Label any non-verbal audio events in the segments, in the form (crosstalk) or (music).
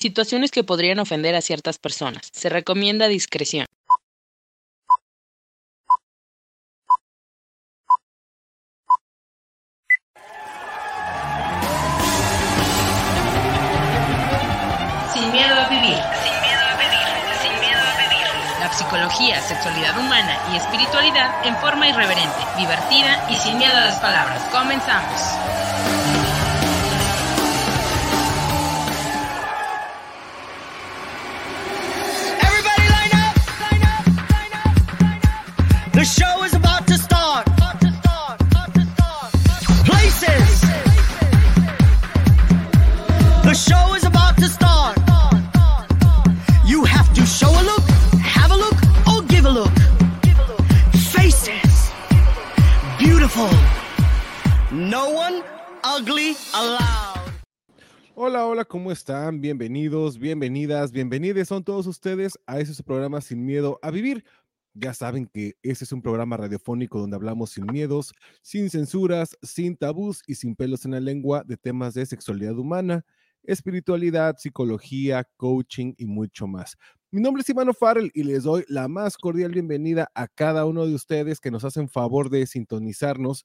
situaciones que podrían ofender a ciertas personas. Se recomienda discreción. Sin miedo a vivir. Sin miedo a vivir, sin miedo a vivir. La psicología, sexualidad humana y espiritualidad en forma irreverente, divertida y sin miedo a las palabras. Comenzamos. No one ugly allowed. Hola, hola, ¿cómo están? Bienvenidos, bienvenidas, bienvenidos son todos ustedes a ese programa Sin Miedo a Vivir. Ya saben que ese es un programa radiofónico donde hablamos sin miedos, sin censuras, sin tabús y sin pelos en la lengua de temas de sexualidad humana, espiritualidad, psicología, coaching y mucho más. Mi nombre es Ivano Farrell y les doy la más cordial bienvenida a cada uno de ustedes que nos hacen favor de sintonizarnos,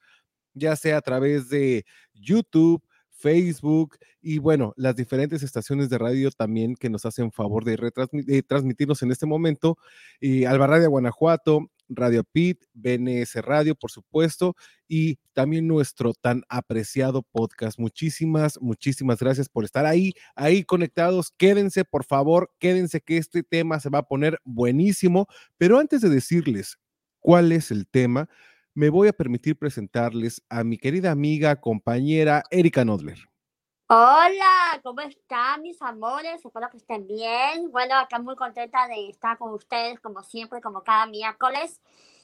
ya sea a través de YouTube, Facebook y bueno, las diferentes estaciones de radio también que nos hacen favor de, de transmitirnos en este momento. Y Alba Radio Guanajuato, Radio Pit, BNS Radio, por supuesto, y también nuestro tan apreciado podcast. Muchísimas, muchísimas gracias por estar ahí, ahí conectados. Quédense, por favor, quédense que este tema se va a poner buenísimo. Pero antes de decirles cuál es el tema, me voy a permitir presentarles a mi querida amiga, compañera Erika Nodler. Hola, ¿cómo están mis amores? Espero que estén bien. Bueno, acá muy contenta de estar con ustedes como siempre, como cada miércoles.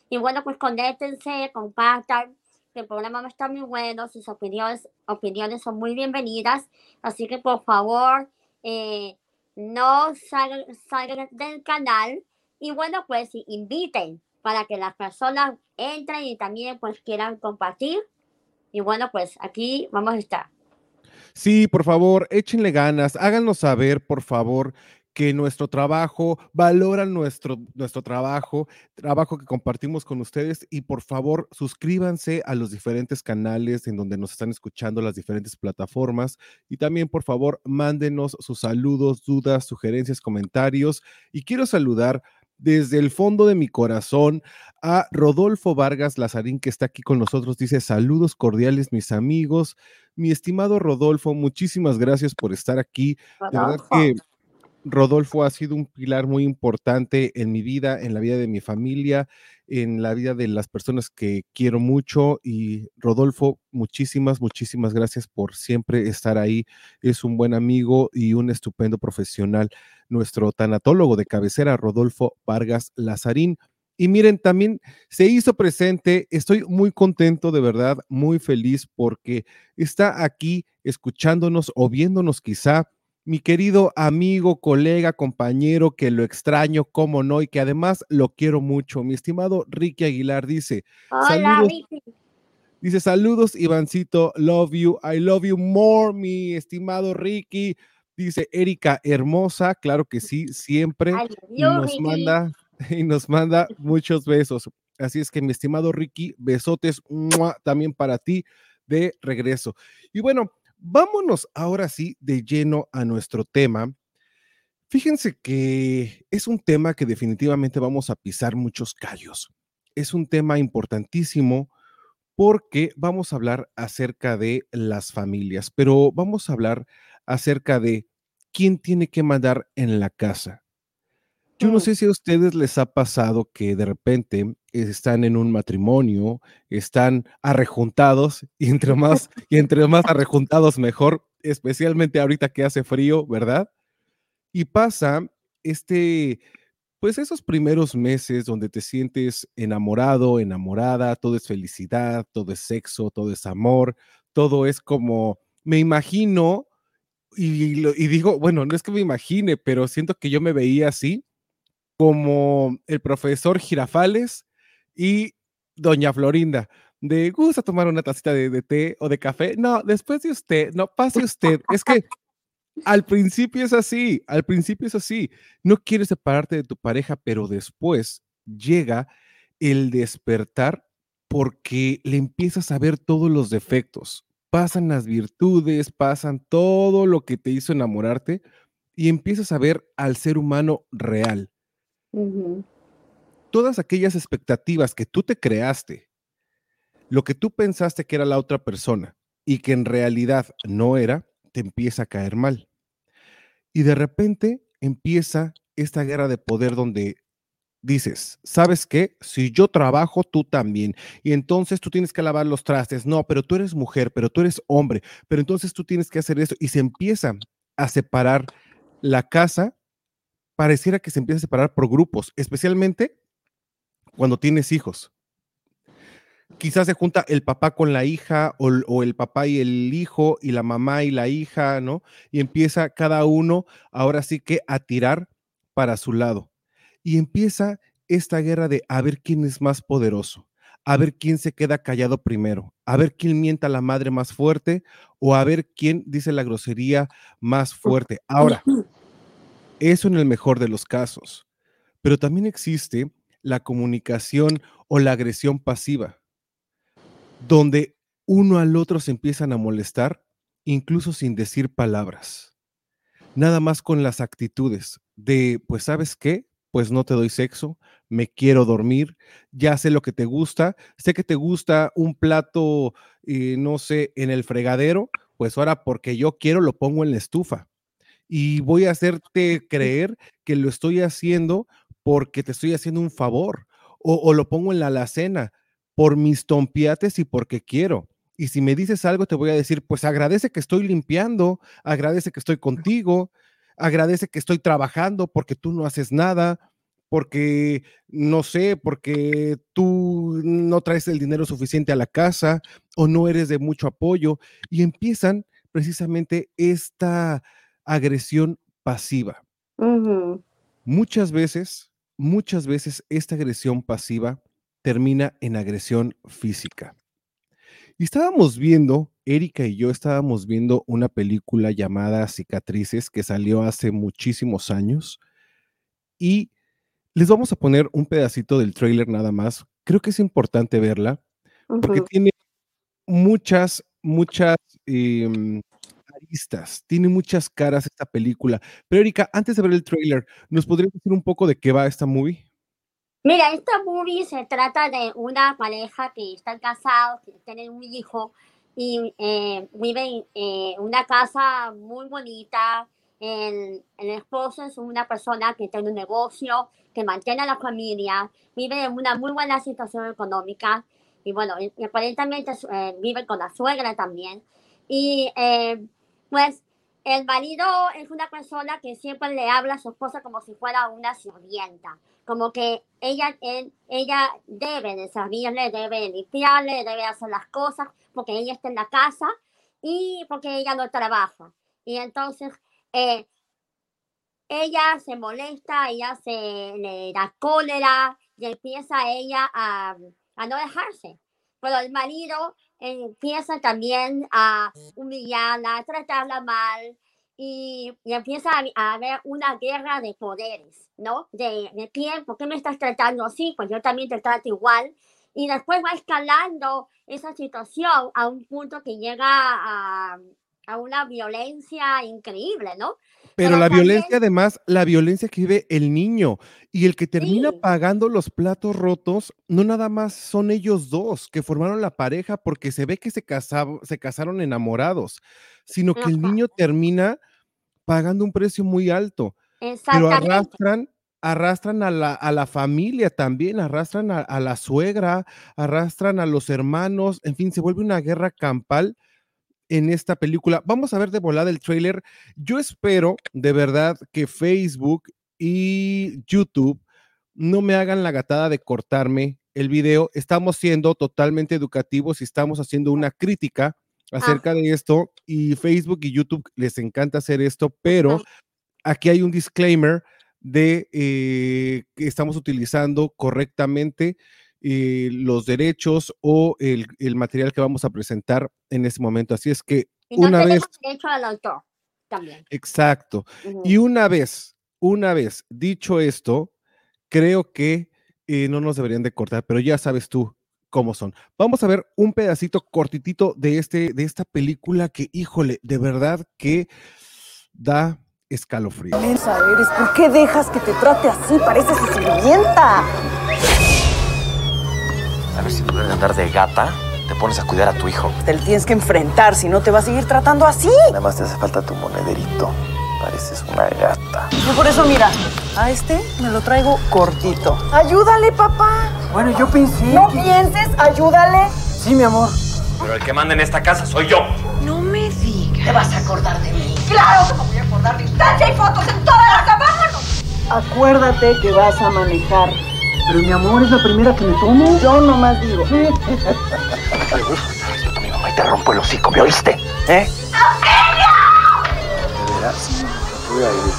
Y bueno, pues conéctense, compartan. El programa estar muy bueno, sus opiniones, opiniones son muy bienvenidas. Así que por favor, eh, no salgan, salgan del canal. Y bueno, pues inviten para que las personas entren y también pues quieran compartir. Y bueno, pues aquí vamos a estar. Sí, por favor, échenle ganas, háganos saber, por favor, que nuestro trabajo, valoran nuestro, nuestro trabajo, trabajo que compartimos con ustedes y por favor suscríbanse a los diferentes canales en donde nos están escuchando las diferentes plataformas y también por favor mándenos sus saludos, dudas, sugerencias, comentarios y quiero saludar desde el fondo de mi corazón a Rodolfo Vargas Lazarín que está aquí con nosotros, dice saludos cordiales mis amigos, mi estimado Rodolfo, muchísimas gracias por estar aquí. De verdad que Rodolfo ha sido un pilar muy importante en mi vida, en la vida de mi familia, en la vida de las personas que quiero mucho. Y Rodolfo, muchísimas, muchísimas gracias por siempre estar ahí. Es un buen amigo y un estupendo profesional. Nuestro tanatólogo de cabecera, Rodolfo Vargas Lazarín. Y miren, también se hizo presente, estoy muy contento, de verdad, muy feliz porque está aquí escuchándonos o viéndonos quizá mi querido amigo, colega, compañero, que lo extraño, cómo no, y que además lo quiero mucho. Mi estimado Ricky Aguilar dice, Hola, Saludos. Ricky. dice, saludos, Ivancito, love you, I love you more, mi estimado Ricky. Dice Erika, hermosa, claro que sí, siempre love y nos Ricky. manda (laughs) y nos manda muchos besos. Así es que mi estimado Ricky, besotes ¡mua! también para ti de regreso. Y bueno, vámonos ahora sí de lleno a nuestro tema. Fíjense que es un tema que definitivamente vamos a pisar muchos callos. Es un tema importantísimo porque vamos a hablar acerca de las familias, pero vamos a hablar acerca de quién tiene que mandar en la casa. Yo no Mm. sé si a ustedes les ha pasado que de repente están en un matrimonio, están arrejuntados y entre más y entre más arrejuntados mejor, especialmente ahorita que hace frío, ¿verdad? Y pasa este pues esos primeros meses donde te sientes enamorado, enamorada, todo es felicidad, todo es sexo, todo es amor, todo es como me imagino y, y digo, bueno, no es que me imagine, pero siento que yo me veía así como el profesor Girafales y doña Florinda. De gusta tomar una tacita de, té o de café. No, después de usted, no pase usted. Es que Al principio es así, al principio es así. No quieres separarte de tu pareja, pero después llega el despertar porque le empiezas a ver todos los defectos. Pasan las virtudes, pasan todo lo que te hizo enamorarte y empiezas a ver al ser humano real. Todas aquellas expectativas que tú te creaste, lo que tú pensaste que era la otra persona y que en realidad no era, te empieza a caer mal. Y de repente empieza esta guerra de poder donde dices, ¿sabes qué? Si yo trabajo, tú también. Y entonces tú tienes que lavar los trastes. No, pero tú eres mujer, pero tú eres hombre, pero entonces tú tienes que hacer eso. Y se empieza a separar la casa. Pareciera que se empieza a separar por grupos, especialmente cuando tienes hijos. Quizás se junta el papá con la hija o, el- o el papá y el hijo y la mamá y la hija, ¿no? Y empieza cada uno ahora sí que a tirar para su lado. Y empieza esta guerra de a ver quién es más poderoso, a ver quién se queda callado primero, a ver quién mienta a la madre más fuerte o a ver quién dice la grosería más fuerte. Ahora, eso en el mejor de los casos, pero también existe la comunicación o la agresión pasiva, donde uno al otro se empiezan a molestar, incluso sin decir palabras, nada más con las actitudes de, pues, ¿sabes qué? Pues no te doy sexo, me quiero dormir, ya sé lo que te gusta, sé que te gusta un plato, eh, no sé, en el fregadero, pues ahora porque yo quiero lo pongo en la estufa y voy a hacerte (laughs) creer que lo estoy haciendo porque te estoy haciendo un favor o, o lo pongo en la alacena por mis tompiates y porque quiero. Y si me dices algo, te voy a decir, pues agradece que estoy limpiando, agradece que estoy contigo, agradece que estoy trabajando porque tú no haces nada, porque no sé, porque tú no traes el dinero suficiente a la casa o no eres de mucho apoyo. Y empiezan precisamente esta agresión pasiva. Muchas veces, muchas veces esta agresión pasiva termina en agresión física. Y estábamos viendo, Erika y yo estábamos viendo una película llamada Cicatrices que salió hace muchísimos años y les vamos a poner un pedacito del tráiler nada más. Creo que es importante verla porque tiene muchas, muchas em, aristas, tiene muchas caras esta película. Pero Erika, antes de ver el tráiler, ¿nos podrías decir un poco de qué va esta movie? Mira, esta movie se trata de una pareja que están casados, que tienen un hijo y eh, viven en una casa muy bonita. El, el esposo es una persona que tiene un negocio, que mantiene a la familia, vive en una muy buena situación económica y bueno, y aparentemente eh, vive con la suegra también. Y eh, pues el marido es una persona que siempre le habla a su esposa como si fuera una sirvienta como que ella, él- ella debe de servirle, debe de limpiarle, debe hacer las cosas, porque ella está en la casa y porque ella no trabaja. Y entonces eh, ella se molesta, ella se le da cólera y empieza ella a, a no dejarse. Pero el marido empieza también a humillarla, a tratarla mal y, y empieza a, haber una guerra de poderes, ¿no? De, de quién, ¿por qué me estás tratando así? Pues yo también te trato igual. Y después va escalando esa situación a un punto que llega a, a una violencia increíble, ¿no? Pero Pero la también- violencia, además, la violencia que vive el niño y el que termina Sí. pagando los platos rotos, no nada más son ellos dos que formaron la pareja porque se ve que se, casab- se casaron enamorados, sino que el niño termina pagando un precio muy alto. Pero arrastran, arrastran a la, a la familia también, arrastran a, a la suegra, arrastran a los hermanos, en fin, se vuelve una guerra campal en esta película. Vamos a ver de volada el tráiler. Yo espero de verdad que Facebook y YouTube no me hagan la gatada de cortarme el video. Estamos siendo totalmente educativos y estamos haciendo una crítica acerca de esto y Facebook y YouTube les encanta hacer esto, pero aquí hay un disclaimer de eh, que estamos utilizando correctamente eh, los derechos o el, el material que vamos a presentar en este momento. Así es que Y no una vez, tenemos derecho al autor. También. Exacto. Y una vez, una vez dicho esto, creo que eh, no nos deberían de cortar, pero ya sabes tú cómo son. Vamos a ver un pedacito cortitito de, este, de esta película que, híjole, de verdad que da escalofrío. Eres, ¿por qué dejas que te trate así? Pareces sirvienta. A ver si lugar de andar de gata, te pones a cuidar a tu hijo. Te lo tienes que enfrentar, si no te va a seguir tratando así. Nada más te hace falta tu monederito. Pareces una gata. Y por eso, mira, a este me lo traigo cortito. Ayúdale, papá. Bueno, yo pensé. No que- pienses, ayúdale. Sí, mi amor. Pero el que manda en esta casa soy yo. No me digas. Te vas a acordar de mí. Claro que me voy a acordar de instancia y fotos en toda la casa. ¡Vámonos! Acuérdate que vas a manejar. Pero mi amor, es la primera que me tomo. Yo nomás digo. (laughs) Mi mamá y te rompo el hocico, ¿me oíste? ¿Eh? ¿De veras? Voy a ir.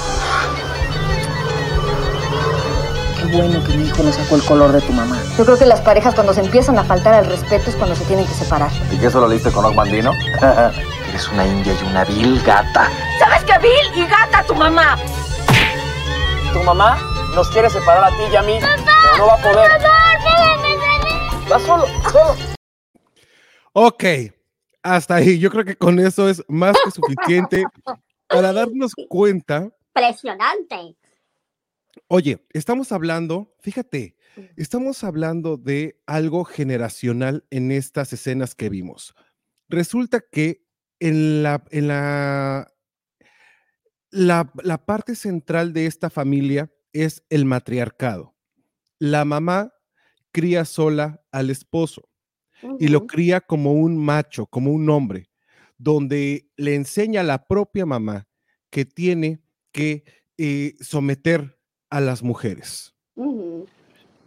Qué bueno que mi hijo no sacó el color de tu mamá. Yo creo que las parejas cuando se empiezan a faltar al respeto es cuando se tienen que separar. ¿Y qué eso lo leíste con Bandino? (laughs) Eres una india y una vil gata. ¿Sabes qué, Bill? Y gata tu mamá. Tu mamá nos quiere separar a ti y a mí. No va a poder. Va solo, solo. Ok, hasta ahí. Yo creo que con eso es más que suficiente para darnos (laughs) cuenta. Impresionante. Oye, estamos hablando, fíjate, estamos hablando de algo generacional en estas escenas que vimos. Resulta que en la, en la, la, la parte central de esta familia es el matriarcado. La mamá cría sola al esposo y lo cría como un macho, como un hombre, donde le enseña a la propia mamá que tiene que eh, someter a las mujeres.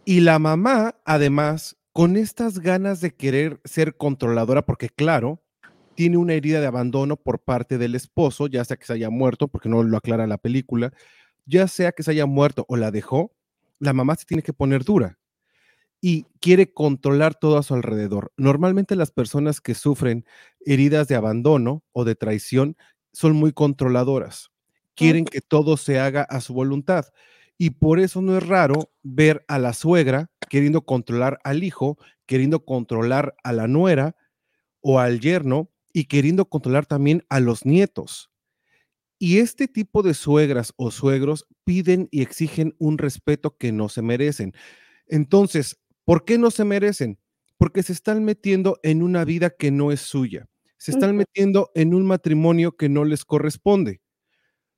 Y la mamá, además, con estas ganas de querer ser controladora, porque claro, tiene una herida de abandono por parte del esposo, ya sea que se haya muerto, porque no lo aclara la película, ya sea que se haya muerto o la dejó, la mamá se tiene que poner dura y quiere controlar todo a su alrededor. Normalmente las personas que sufren heridas de abandono o de traición son muy controladoras. Quieren que todo se haga a su voluntad. Y por eso no es raro ver a la suegra queriendo controlar al hijo, queriendo controlar a la nuera o al yerno y queriendo controlar también a los nietos. Y este tipo de suegras o suegros piden y exigen un respeto que no se merecen. Entonces, ¿por qué no se merecen? Porque se están metiendo en una vida que no es suya. Se están metiendo en un matrimonio que no les corresponde.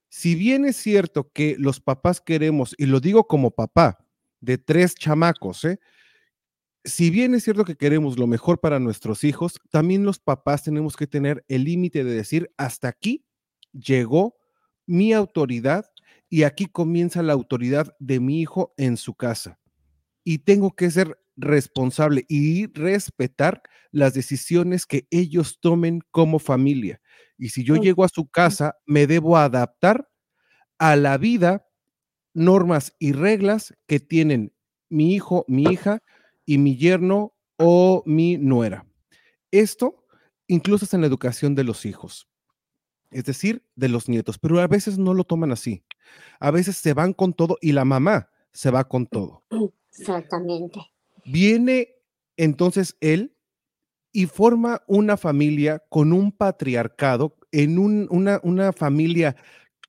Si bien es cierto que los papás queremos, y lo digo como papá de tres chamacos, ¿eh? si bien es cierto que queremos lo mejor para nuestros hijos, también los papás tenemos que tener el límite de decir, hasta aquí llegó mi autoridad y aquí comienza la autoridad de mi hijo en su casa. Y tengo que ser responsable y respetar las decisiones que ellos tomen como familia. Y si yo llego a su casa, me debo adaptar a la vida, normas y reglas que tienen mi hijo, mi hija y mi yerno o mi nuera. Esto incluso es en la educación de los hijos, es decir, de los nietos, pero a veces no lo toman así. A veces se van con todo y la mamá se va con todo. Exactamente. Viene entonces él y forma una familia con un patriarcado, en un- una, una familia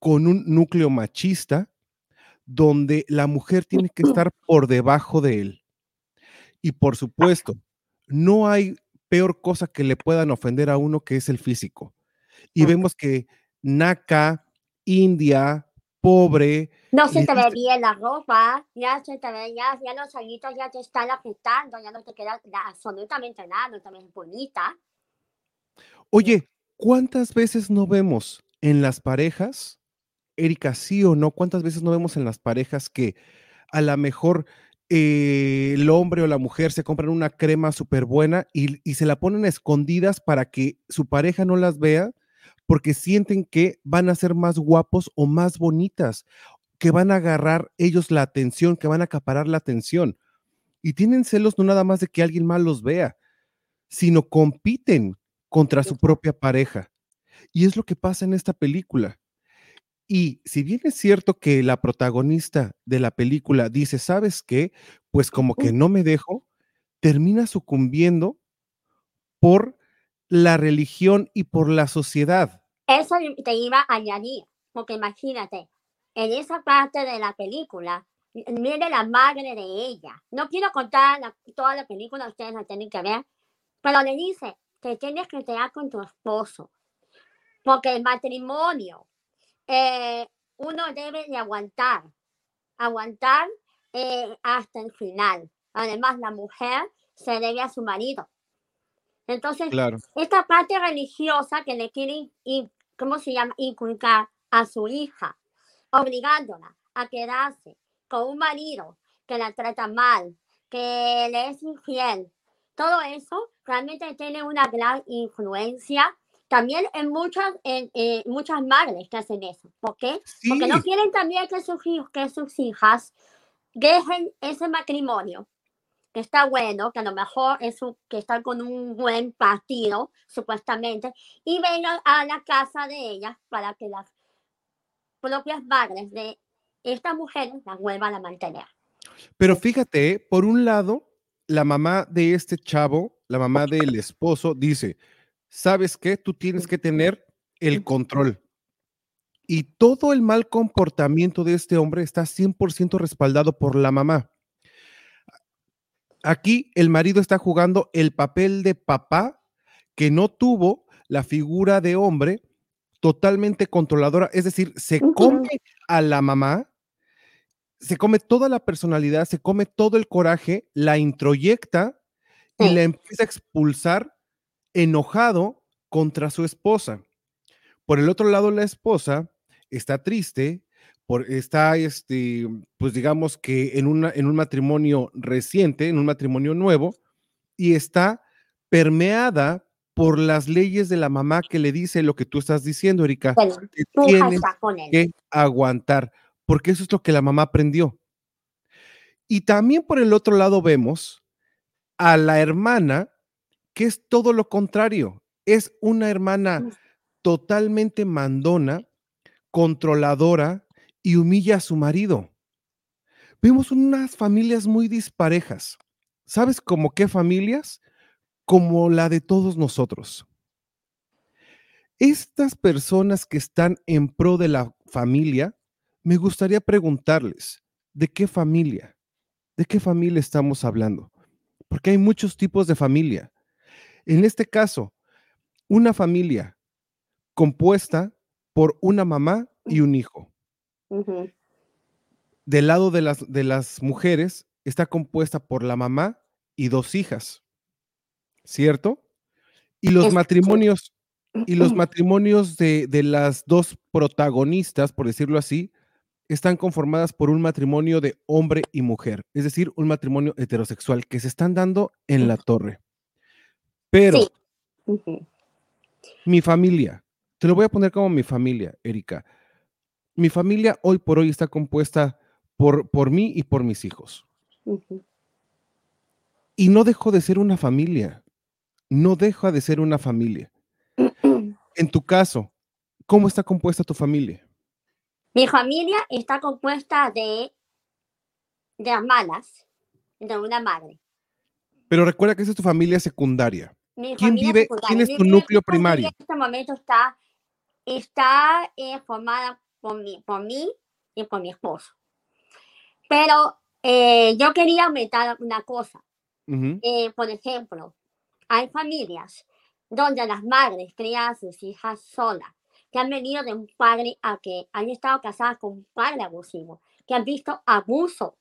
con un núcleo machista, donde la mujer tiene que (clears throat) estar por debajo de él. Y por supuesto, no hay peor cosa que le puedan ofender a uno que es el físico. Y vemos que naca, india, pobre, No se le te ve bien la ropa, ya se te ve, ya, ya los añitos ya te están afectando, ya no te queda absolutamente nada, no te ves bonita. Oye, ¿cuántas veces no vemos en las parejas, Erika, sí o no? ¿Cuántas veces no vemos en las parejas que a lo mejor eh, el hombre o la mujer se compran una crema súper buena y, y se la ponen a escondidas para que su pareja no las vea? Porque sienten que van a ser más guapos o más bonitas, que van a agarrar ellos la atención, que van a acaparar la atención. Y tienen celos no nada más de que alguien más los vea, sino compiten contra su propia pareja. Y es lo que pasa en esta película. Y si bien es cierto que la protagonista de la película dice, ¿sabes qué? Pues como que no me dejo, termina sucumbiendo por la religión y por la sociedad. Eso te iba a añadir, porque imagínate, en esa parte de la película, mire la madre de ella. No quiero contar la- toda la película, ustedes la tienen que ver, pero le dice que tienes que quedar con tu esposo, porque el matrimonio, eh, uno debe de aguantar, aguantar eh, hasta el final. Además, la mujer se debe a su marido. Entonces, Claro. esta parte religiosa que le quiere, in- ¿cómo se llama? Inculcar a su hija, obligándola a quedarse con un marido que la trata mal, que le es infiel. Todo eso realmente tiene una gran influencia también en muchas, en, en muchas madres que hacen eso. ¿Por qué? Porque no quieren también que sus, hijos, que sus hijas dejen ese matrimonio que está bueno, que a lo mejor es un- que están con un buen partido, supuestamente, y vengan a la casa de ellas para que las propias madres de estas mujeres las vuelvan a mantener. Pero fíjate, por un lado, la mamá de este chavo, la mamá del esposo, dice, ¿sabes qué? Tú tienes que tener el control. Y todo el mal comportamiento de este hombre está 100% respaldado por la mamá. Aquí el marido está jugando el papel de papá que no tuvo la figura de hombre totalmente controladora, es decir, se come a la mamá, se come toda la personalidad, se come todo el coraje, la introyecta y la empieza a expulsar enojado contra su esposa. Por el otro lado, la esposa está triste, por, está, este, pues digamos que en, una, en un matrimonio reciente, en un matrimonio nuevo, y está permeada por las leyes de la mamá que le dice lo que tú estás diciendo, Erika. Bueno, que tienes aguantar, porque eso es lo que la mamá aprendió. Y también por el otro lado vemos a la hermana, que es todo lo contrario, es una hermana totalmente mandona, controladora y humilla a su marido. Vemos unas familias muy disparejas. ¿Sabes cómo qué familias? Como la de todos nosotros. Estas personas que están en pro de la familia, me gustaría preguntarles, ¿de qué familia? ¿De qué familia estamos hablando? Porque hay muchos tipos de familia. En este caso, una familia compuesta por una mamá y un hijo. Del lado de las, de las mujeres está compuesta por la mamá y dos hijas, ¿cierto? Y los Es- matrimonios, y los matrimonios de, de las dos protagonistas, por decirlo así, están conformadas por un matrimonio de hombre y mujer, es decir, un matrimonio heterosexual que se están dando en la torre. Pero Sí. Mi familia, te lo voy a poner como mi familia, Erika. Mi familia hoy por hoy está compuesta por, por mí y por mis hijos. Y no dejo de ser una familia. No deja de ser una familia. (clears throat) En tu caso, ¿cómo está compuesta tu familia? Mi familia está compuesta de, de hermanas, de una madre. Pero recuerda que esa es tu familia secundaria. Mi ¿Quién familia vive- secundaria. quién es tu mi- núcleo primario? En este momento está, está eh, formada por mí, por mí y por mi esposo. Pero eh, yo quería aumentar una cosa. Ujú. Eh, por ejemplo, hay familias donde las madres crían a sus hijas solas, que han venido de un padre a que han estado casadas con un padre abusivo, que han visto abuso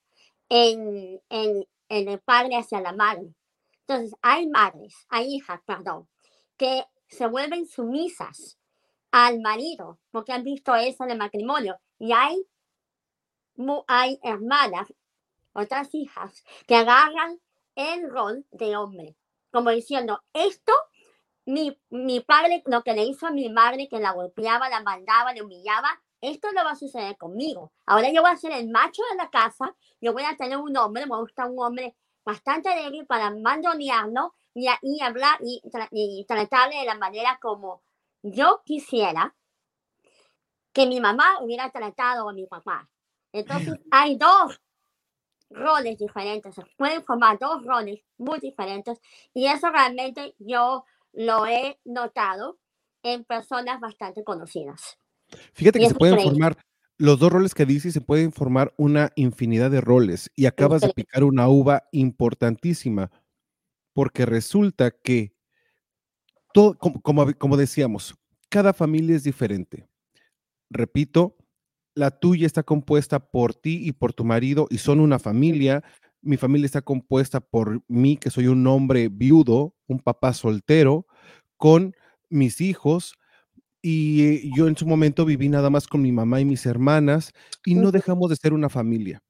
en, en, en el padre hacia la madre. Entonces, hay madres, hay hijas, perdón, que se vuelven sumisas al marido porque han visto eso en el matrimonio. Y hay, hay hermanas, otras hijas, que agarran el rol de hombre, como diciendo, esto, mi, mi padre, lo que le hizo a mi madre, que la golpeaba, la mandaba, le humillaba, esto no va a suceder conmigo. Ahora yo voy a ser el macho de la casa, yo voy a tener un hombre, me gusta un hombre bastante débil para mandonearlo y, y hablar y, y tratarle de la manera como yo quisiera. que mi mamá hubiera tratado a mi papá. Entonces (laughs) hay dos roles diferentes, se pueden formar dos roles muy diferentes y eso realmente yo lo he notado en personas bastante conocidas. Fíjate Y que se pueden increíble. formar los dos roles que dices, se pueden formar una infinidad de roles y acabas de Increíble. picar una uva importantísima porque resulta que todo, como, como decíamos, cada familia es diferente. Repito, la tuya está compuesta por ti y por tu marido y son una familia. Mi familia está compuesta por mí, que soy un hombre viudo, un papá soltero, con mis hijos. Y eh, yo en su momento viví nada más con mi mamá y mis hermanas y no dejamos de ser una familia.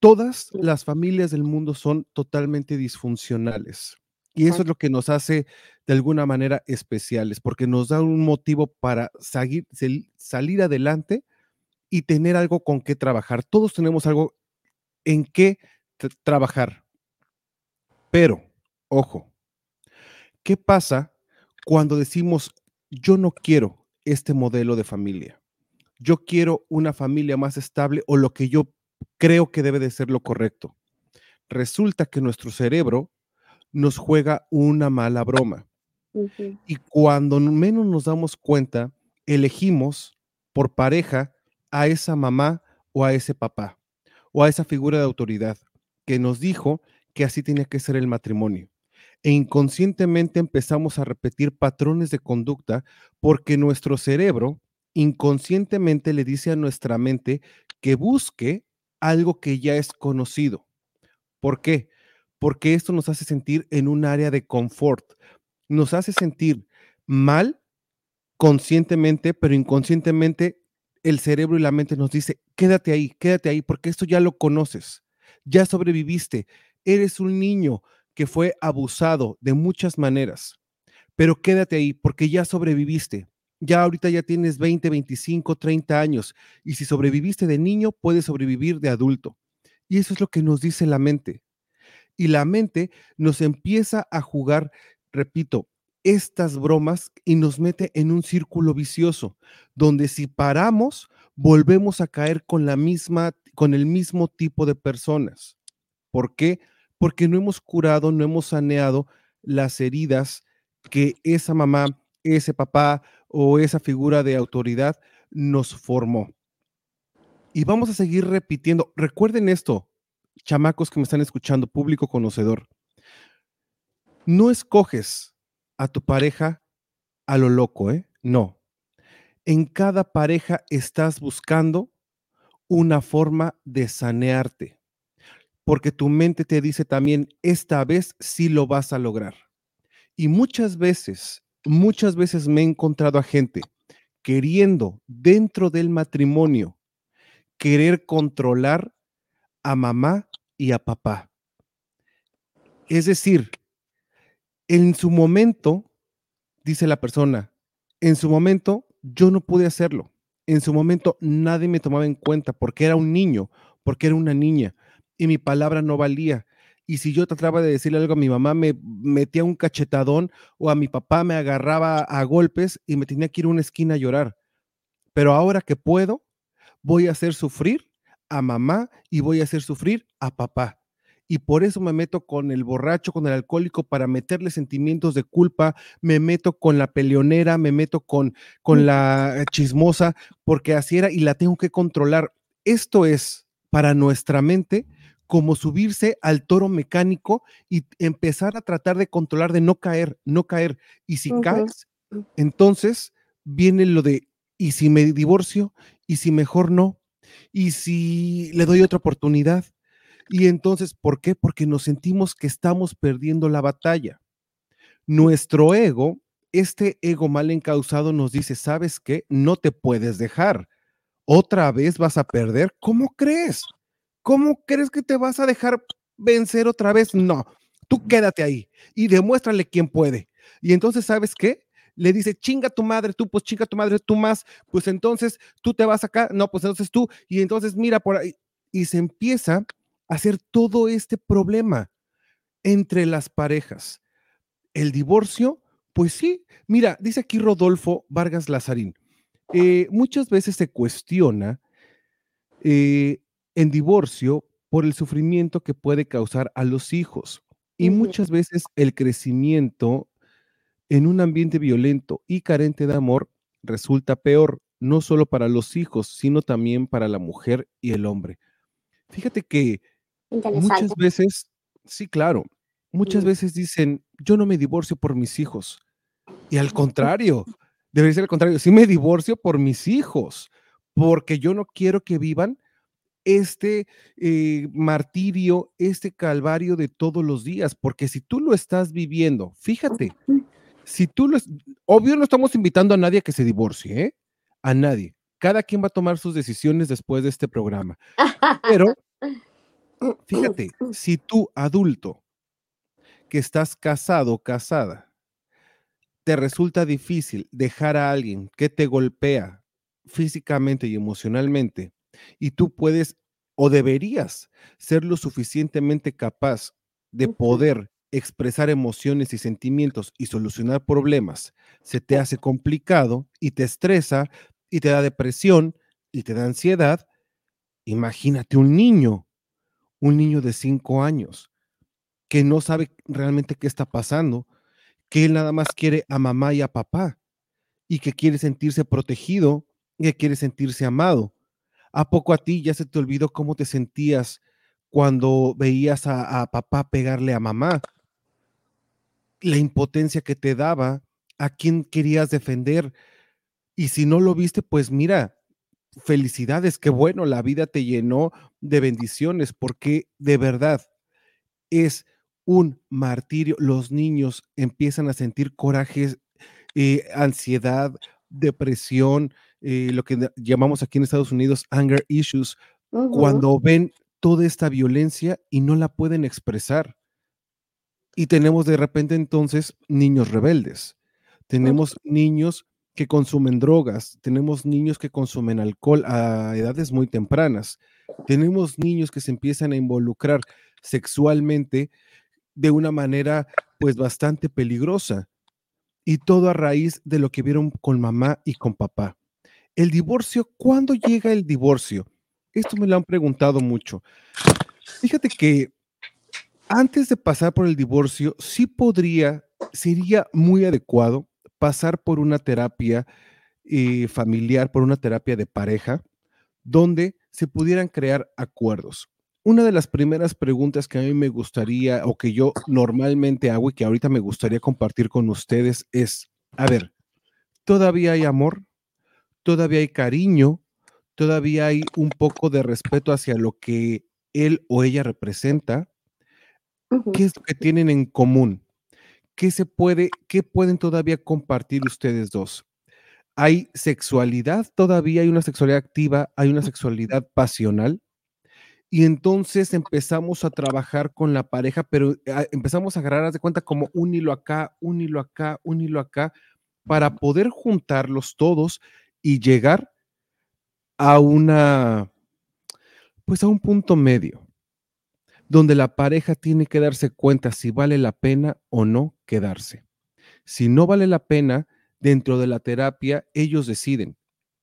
Todas las familias del mundo son totalmente disfuncionales. Y eso es lo que nos hace de alguna manera especiales, porque nos da un motivo para seguir- sal- salir adelante y tener algo con qué trabajar. Todos tenemos algo en qué tra- trabajar. Pero, ojo, ¿qué pasa cuando decimos, yo no quiero este modelo de familia? Yo quiero una familia más estable o lo que yo creo que debe de ser lo correcto. Resulta que nuestro cerebro nos juega una mala broma. Y cuando menos nos damos cuenta, elegimos por pareja a esa mamá o a ese papá o a esa figura de autoridad que nos dijo que así tenía que ser el matrimonio. E inconscientemente empezamos a repetir patrones de conducta porque nuestro cerebro inconscientemente le dice a nuestra mente que busque algo que ya es conocido. ¿Por qué? Porque esto nos hace sentir en un área de confort, nos hace sentir mal conscientemente, pero inconscientemente el cerebro y la mente nos dice, quédate ahí, quédate ahí, porque esto ya lo conoces, ya sobreviviste, eres un niño que fue abusado de muchas maneras, pero quédate ahí porque ya sobreviviste. Ya ahorita ya tienes 20, 25, 30 años y si sobreviviste de niño, puedes sobrevivir de adulto. Y eso es lo que nos dice la mente. Y la mente nos empieza a jugar, repito, estas bromas y nos mete en un círculo vicioso, donde si paramos, volvemos a caer con la misma, con el mismo tipo de personas. ¿Por qué? Porque no hemos curado, no hemos saneado las heridas que esa mamá, ese papá o esa figura de autoridad nos formó. Y vamos a seguir repitiendo. Recuerden esto, chamacos que me están escuchando, público conocedor. No escoges a tu pareja a lo loco, ¿eh? No. En cada pareja estás buscando una forma de sanearte, porque tu mente te dice también, esta vez sí lo vas a lograr. Y muchas veces, muchas veces me he encontrado a gente queriendo dentro del matrimonio, querer controlar a mamá y a papá. Es decir, en su momento, dice la persona, en su momento yo no pude hacerlo. En su momento nadie me tomaba en cuenta porque era un niño, porque era una niña y mi palabra no valía. Y si yo trataba de decirle algo a mi mamá, me metía un cachetadón o a mi papá me agarraba a golpes y me tenía que ir a una esquina a llorar. Pero ahora que puedo, voy a hacer sufrir a mamá y voy a hacer sufrir a papá. Y por eso me meto con el borracho, con el alcohólico, para meterle sentimientos de culpa, me meto con la peleonera, me meto con, con la chismosa, porque así era y la tengo que controlar. Esto es para nuestra mente como subirse al toro mecánico y empezar a tratar de controlar, de no caer, no caer. Y si caes, entonces viene lo de, ¿y si me divorcio? ¿Y si mejor no? ¿Y si le doy otra oportunidad? Y entonces, ¿por qué? Porque nos sentimos que estamos perdiendo la batalla. Nuestro ego, este ego mal encausado nos dice, ¿sabes qué? No te puedes dejar. Otra vez vas a perder. ¿Cómo crees? ¿Cómo crees que te vas a dejar vencer otra vez? No, tú quédate ahí y demuéstrale quién puede. Y entonces, ¿sabes qué? Le dice, chinga tu madre, tú, pues chinga tu madre, tú más, pues entonces tú te vas acá, no, pues entonces tú, y entonces mira por ahí, y se empieza hacer todo este problema entre las parejas. El divorcio, pues sí, mira, dice aquí Rodolfo Vargas Lazarín, Eh, muchas veces se cuestiona eh, en divorcio por el sufrimiento que puede causar a los hijos y muchas veces el crecimiento en un ambiente violento y carente de amor resulta peor, no solo para los hijos, sino también para la mujer y el hombre. Fíjate que muchas veces, sí, claro, muchas Mm. veces dicen, yo no me divorcio por mis hijos. Y al (laughs) contrario, debería ser al contrario, sí me divorcio por mis hijos, porque yo no quiero que vivan este eh, martirio, este calvario de todos los días, porque si tú lo estás viviendo, fíjate, si tú lo, obvio no estamos invitando a nadie a que se divorcie, ¿eh? A nadie. Cada quien va a tomar sus decisiones después de este programa. (laughs) Pero fíjate, (clears throat) si tú adulto que estás casado o casada, te resulta difícil dejar a alguien que te golpea físicamente y emocionalmente, y tú puedes o deberías ser lo suficientemente capaz de poder expresar emociones y sentimientos y solucionar problemas, se te hace complicado y te estresa y te da depresión y te da ansiedad, imagínate un niño, un niño de cinco años que no sabe realmente qué está pasando, que él nada más quiere a mamá y a papá y que quiere sentirse protegido y que quiere sentirse amado. ¿A poco a ti ya se te olvidó cómo te sentías cuando veías a, papá pegarle a mamá? La impotencia que te daba, a quién querías defender. Y si no lo viste, pues mira, felicidades, qué bueno, la vida te llenó de bendiciones, porque de verdad es un martirio. Los niños empiezan a sentir corajes, eh, ansiedad, depresión, eh, lo que llamamos aquí en Estados Unidos anger issues, cuando ven toda esta violencia y no la pueden expresar. Y tenemos de repente entonces niños rebeldes, tenemos niños que consumen drogas, tenemos niños que consumen alcohol a edades muy tempranas, tenemos niños que se empiezan a involucrar sexualmente de una manera pues bastante peligrosa y todo a raíz de lo que vieron con mamá y con papá. El divorcio, ¿cuándo llega el divorcio? Esto me lo han preguntado mucho. Fíjate que antes de pasar por el divorcio, sí podría, sería muy adecuado pasar por una terapia eh, familiar, por una terapia de pareja, donde se pudieran crear acuerdos. Una de las primeras preguntas que a mí me gustaría o que yo normalmente hago y que ahorita me gustaría compartir con ustedes es, a ver, ¿todavía hay amor? ¿Todavía hay cariño? ¿Todavía hay un poco de respeto hacia lo que él o ella representa? ¿Qué es lo que tienen en común? ¿Qué se puede, qué pueden todavía compartir ustedes dos? ¿Hay sexualidad todavía? ¿Hay una sexualidad activa? ¿Hay una sexualidad pasional? Y entonces empezamos a trabajar con la pareja, pero ah, empezamos a agarrar, de cuenta, como un hilo acá, un hilo acá, un hilo acá, para poder juntarlos todos y llegar a una, pues a un punto medio, donde la pareja tiene que darse cuenta si vale la pena o no quedarse. Si no vale la pena, dentro de la terapia, ellos deciden.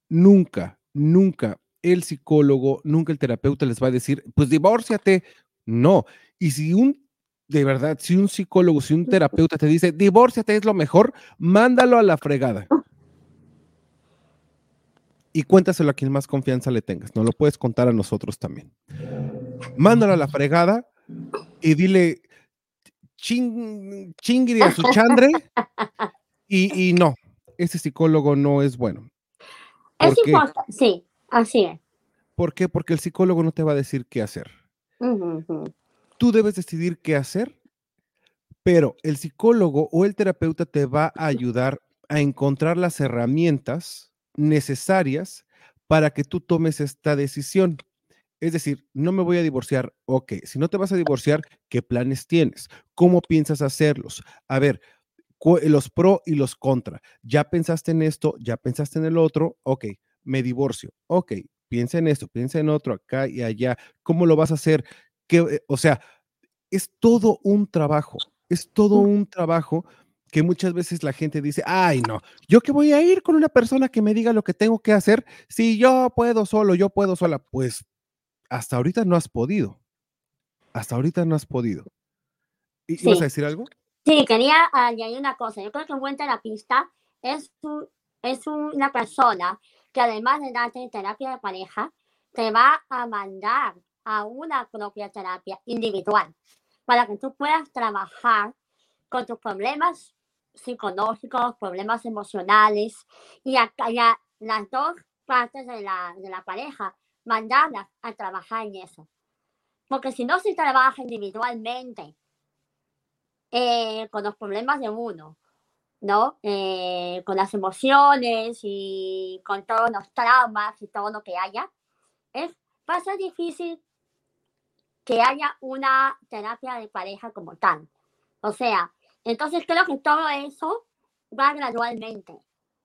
Nunca, nunca el psicólogo, nunca el terapeuta les va a decir, pues divórciate. No. Y si un, de verdad, si un psicólogo, si un terapeuta te dice, divórciate es lo mejor, mándalo a la fregada. Y cuéntaselo a quien más confianza le tengas. No lo puedes contar a nosotros también. Mándalo a la fregada y dile ching, chingri a su chandre. (laughs) Y, y no, ese psicólogo no es bueno. Es importante, sí, así es. ¿Por qué? Porque el psicólogo no te va a decir qué hacer. Tú debes decidir qué hacer, pero el psicólogo o el terapeuta te va a ayudar a encontrar las herramientas necesarias para que tú tomes esta decisión. Es decir, no me voy a divorciar. Ok, si no te vas a divorciar, ¿qué planes tienes? ¿Cómo piensas hacerlos? A ver, cu- los pro y los contra. Ya pensaste en esto, ya pensaste en el otro. Ok, me divorcio. Ok, piensa en esto, piensa en otro, acá y allá. ¿Cómo lo vas a hacer? ¿Qué, eh, o sea, es todo un trabajo, es todo un trabajo que muchas veces la gente dice, ay, no, yo que voy a ir con una persona que me diga lo que tengo que hacer, si yo puedo solo, yo puedo sola, pues hasta ahorita no has podido. Hasta ahorita no has podido. ¿Y Sí. ibas a decir algo? Sí, quería añadir una cosa. Yo creo que un buen terapista es, un- es una persona que además de darte terapia de pareja, te va a mandar a una propia terapia individual para que tú puedas trabajar con tus problemas psicológicos, problemas emocionales y a, y a las dos partes de la, de la pareja, mandarlas a trabajar en eso. Porque si no se trabaja individualmente, eh, con los problemas de uno, ¿no? Eh, con las emociones y con todos los traumas y todo lo que haya, es, va a ser difícil que haya una terapia de pareja como tal. O sea, entonces creo que todo eso va gradualmente,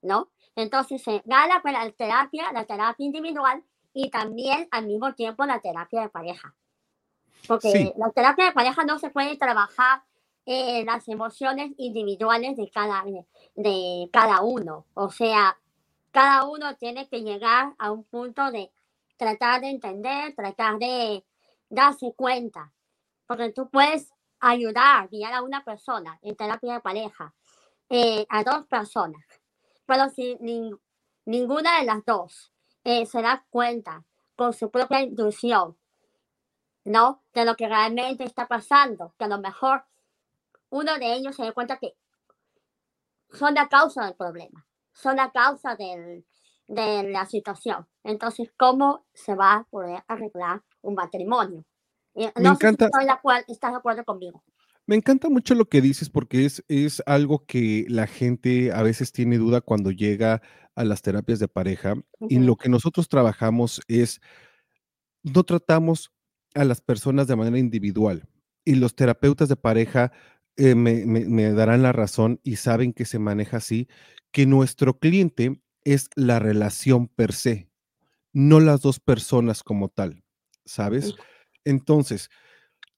¿no? Entonces se da la, la terapia, la terapia individual y también al mismo tiempo la terapia de pareja. Porque Sí. la terapia de pareja no se puede trabajar eh, las emociones individuales de cada, de, cada uno. O sea, cada uno tiene que llegar a un punto de tratar de entender, tratar de darse cuenta. Porque tú puedes ayudar, guiar a una persona en terapia de pareja, eh, a dos personas. Pero si nin- ninguna de las dos eh, se da cuenta con su propia intuición, ¿no? De lo que realmente está pasando, que a lo mejor uno de ellos se da cuenta que son la causa del problema, son la causa del- de la situación. Entonces, ¿cómo se va a poder arreglar un matrimonio? Eh, Me no sé si encanta- estoy de acuer- estás de acuerdo conmigo. Me encanta mucho lo que dices porque es, es algo que la gente a veces tiene duda cuando llega a las terapias de pareja y lo que nosotros trabajamos es, no tratamos a las personas de manera individual y los terapeutas de pareja eh, me, me- me darán la razón y saben que se maneja así, que nuestro cliente es la relación per se, no las dos personas como tal, ¿sabes? Entonces,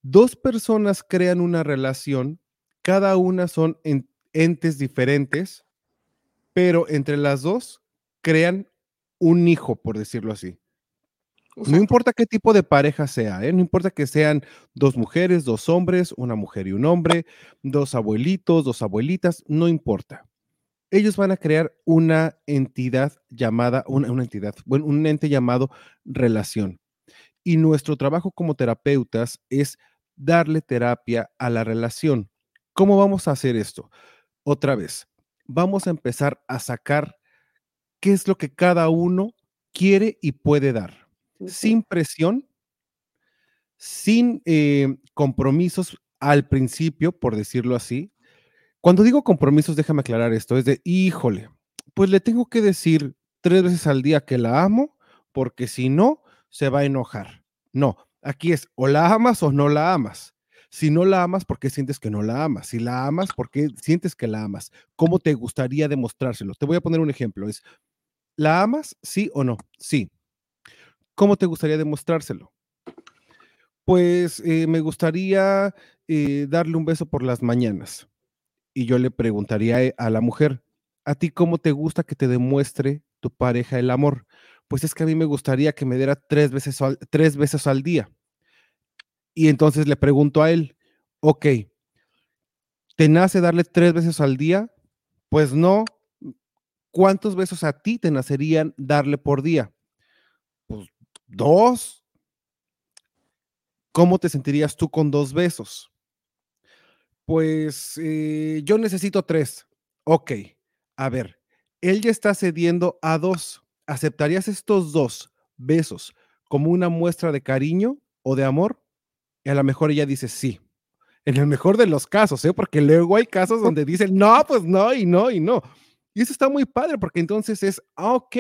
dos personas crean una relación, cada una son en- entes diferentes, pero entre las dos crean un hijo, por decirlo así. No importa qué tipo de pareja sea, ¿eh? no importa que sean dos mujeres, dos hombres, una mujer y un hombre, dos abuelitos, dos abuelitas, no importa. Ellos van a crear una entidad llamada, una, una entidad, bueno, un ente llamado relación. Y nuestro trabajo como terapeutas es darle terapia a la relación. ¿Cómo vamos a hacer esto? Otra vez, vamos a empezar a sacar qué es lo que cada uno quiere y puede dar, sin presión, sin eh, compromisos al principio, por decirlo así. Cuando digo compromisos, déjame aclarar esto, es de, híjole, pues le tengo que decir tres veces al día que la amo, porque si no, se va a enojar. No, aquí es o la amas o no la amas. Si no la amas, ¿por qué sientes que no la amas? Si la amas, ¿por qué sientes que la amas? ¿Cómo te gustaría demostrárselo? Te voy a poner un ejemplo. Es, ¿la amas? Sí o no? Sí. ¿Cómo te gustaría demostrárselo? Pues eh, me gustaría eh, darle un beso por las mañanas. Y yo le preguntaría eh, a la mujer, ¿a ti cómo te gusta que te demuestre tu pareja el amor? Pues es que a mí me gustaría que me diera tres veces al, tres al día. Y entonces le pregunto a él, ok, ¿te nace darle tres veces al día? Pues no. ¿Cuántos besos a ti te nacerían darle por día? Pues dos. ¿Cómo te sentirías tú con dos besos? Pues eh, yo necesito tres. Ok, a ver, él ya está cediendo a dos. ¿Aceptarías estos dos besos como una muestra de cariño o de amor? Y a lo mejor ella dice sí. En el mejor de los casos, ¿eh? Porque luego hay casos donde dicen no, pues no, y no, y no. Y eso está muy padre porque entonces es, ah, ok,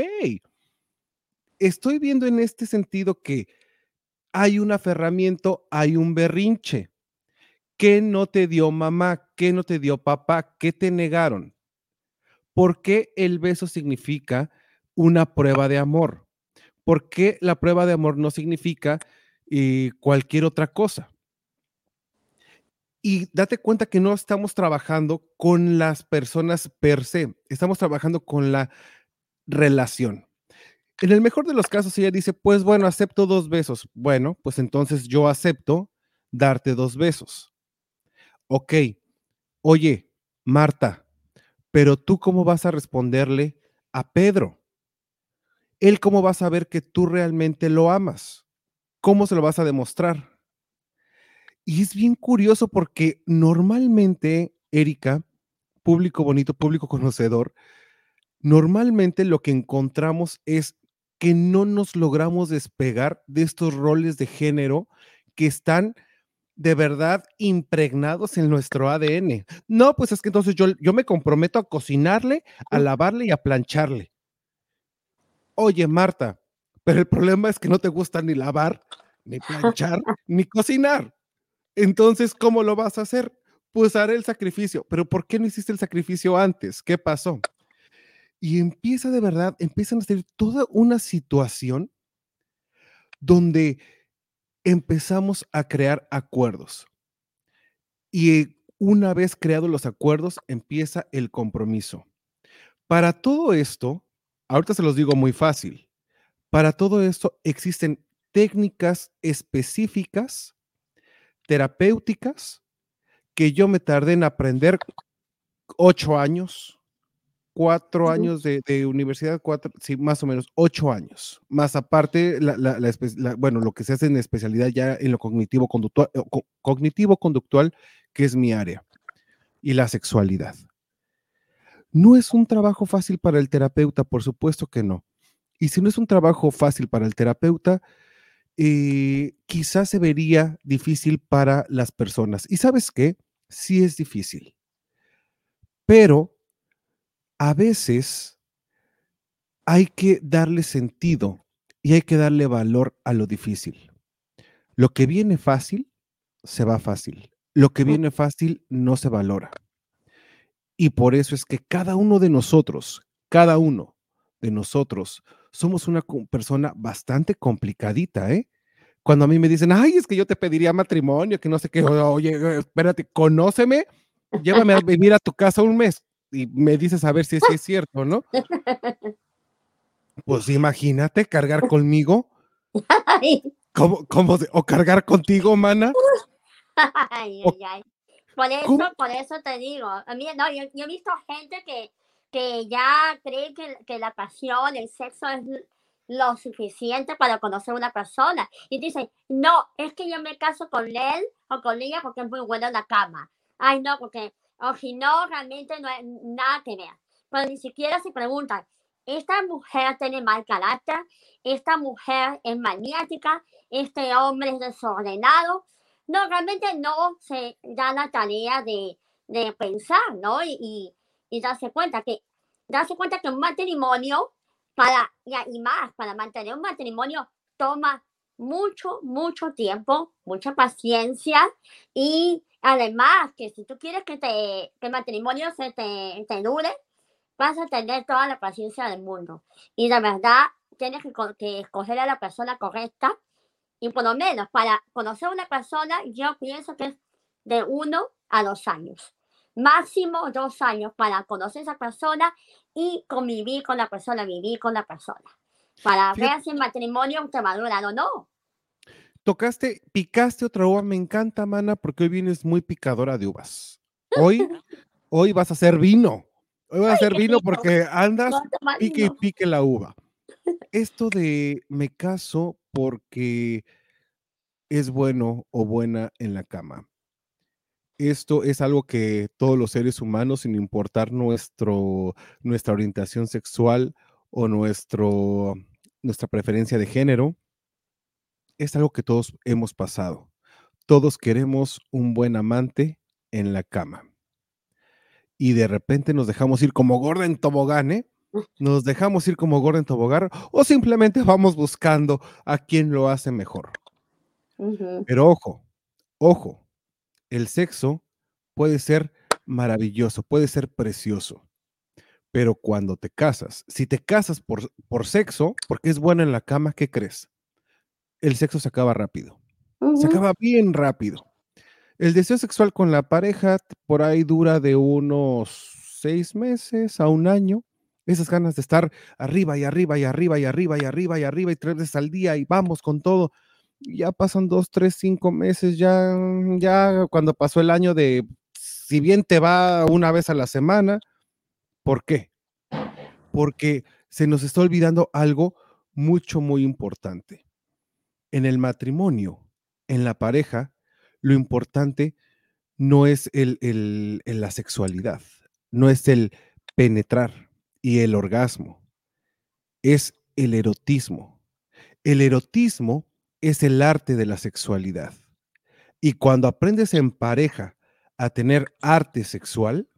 estoy viendo en este sentido que hay un aferramiento, hay un berrinche. ¿Qué no te dio mamá? ¿Qué no te dio papá? ¿Qué te negaron? ¿Por qué el beso significa una prueba de amor? ¿Por qué la prueba de amor no significa eh, cualquier otra cosa? Y date cuenta que no estamos trabajando con las personas per se, estamos trabajando con la relación. En el mejor de los casos, ella dice, pues bueno, acepto dos besos. Bueno, pues entonces yo acepto darte dos besos. Ok, oye, Marta, pero tú cómo vas a responderle a Pedro? Él cómo va a saber que tú realmente lo amas? ¿Cómo se lo vas a demostrar? Y es bien curioso porque normalmente, Erika, público bonito, público (laughs) conocedor, normalmente lo que encontramos es que no nos logramos despegar de estos roles de género que están de verdad impregnados en nuestro ADN. No, pues es que entonces yo, yo me comprometo a cocinarle, a lavarle y a plancharle. Oye, Marta, pero el problema es que no te gusta ni lavar, ni planchar, (laughs) ni cocinar. Entonces, ¿cómo lo vas a hacer? Pues haré el sacrificio. Pero ¿por qué no hiciste el sacrificio antes? ¿Qué pasó? Y empieza de verdad, empiezan a ser toda una situación donde empezamos a crear acuerdos. Y una vez creados los acuerdos, empieza el compromiso. Para todo esto, ahorita se los digo muy fácil, para todo esto existen técnicas específicas, terapéuticas, que yo me tardé en aprender ocho años, cuatro años de, universidad, cuatro, sí, más o menos, ocho años. Más aparte, bueno, lo que se hace en especialidad ya en lo cognitivo conductual, eh, cognitivo conductual, que es mi área, y la sexualidad. No es un trabajo fácil para el terapeuta, por supuesto que no. Y si no es un trabajo fácil para el terapeuta, eh, quizás se vería difícil para las personas. Y sabes qué, sí es difícil. Pero a veces hay que darle sentido y hay que darle valor a lo difícil. Lo que viene fácil, se va fácil. Lo que viene fácil no se valora. Y por eso es que cada uno de nosotros, cada uno de nosotros, somos una persona bastante complicadita, ¿eh? Cuando a mí me dicen, ay, es que yo te pediría matrimonio, que no sé qué, oye, espérate, conóceme, llévame a vivir a tu casa un mes y me dices a ver si es, cierto, ¿no? (laughs) Pues imagínate cargar conmigo. (laughs) ¿Cómo, cómo o cargar contigo, mana. (laughs) Ay. Por eso, por eso te digo, a mí, no, yo, he visto gente que, que ya cree que, que, la pasión, el sexo es lo suficiente para conocer a una persona. Y dicen, no, es que yo me caso con él o con ella porque es muy buena en la cama. Ay, no, porque o si no, realmente no hay nada que ver. Pero ni siquiera se preguntan, ¿esta mujer tiene mal carácter? ¿Esta mujer es maniática? ¿Este hombre es desordenado? No, realmente no se da la tarea de, de pensar, ¿no? Y, y, darse cuenta que, darse cuenta que un matrimonio, para, y más, para mantener un matrimonio, toma mucho, mucho tiempo, mucha paciencia y Además, que si tú quieres que, te, el matrimonio se te, te, dure, vas a tener toda la paciencia del mundo. Y de verdad, tienes que, que, escoger a la persona correcta. Y por lo menos para conocer a una persona, yo pienso que es de uno a dos años. Máximo dos años para conocer a esa persona y convivir con la persona, vivir con la persona. Para ver si el matrimonio te durar o no tocaste, picaste otra uva, me encanta, mana, porque hoy vienes muy picadora de uvas. Hoy, (laughs) hoy vas a hacer vino. Hoy vas a hacer vino porque andas pique y pique la uva. (laughs) Esto de me caso porque es bueno o buena en la cama. Esto es algo que todos los seres humanos, sin importar nuestro, nuestra orientación sexual o nuestro, nuestra preferencia de género, es algo que todos hemos pasado. Todos queremos un buen amante en la cama. Y de repente nos dejamos ir como gorda en tobogán, ¿eh? Nos dejamos ir como gorda en tobogán o simplemente vamos buscando a quien lo hace mejor. Pero ojo, ojo, el sexo puede ser maravilloso, puede ser precioso. Pero cuando te casas, si te casas por, por sexo, porque es bueno en la cama, ¿qué crees? el sexo se acaba rápido. Se acaba bien rápido. El deseo sexual con la pareja por ahí dura de unos seis meses a un año. Esas ganas de estar arriba y arriba y arriba y arriba y arriba y arriba y tres veces al día y vamos con todo. Ya pasan dos, tres, cinco meses, ya, ya cuando pasó el año de, si bien te va una vez a la semana, ¿por qué? Porque se nos está olvidando algo mucho, muy importante. En el matrimonio, en la pareja, lo importante no es el- el- la sexualidad, no es el penetrar y el orgasmo, es el erotismo. El erotismo es el arte de la sexualidad. Y cuando aprendes en pareja a tener arte sexual,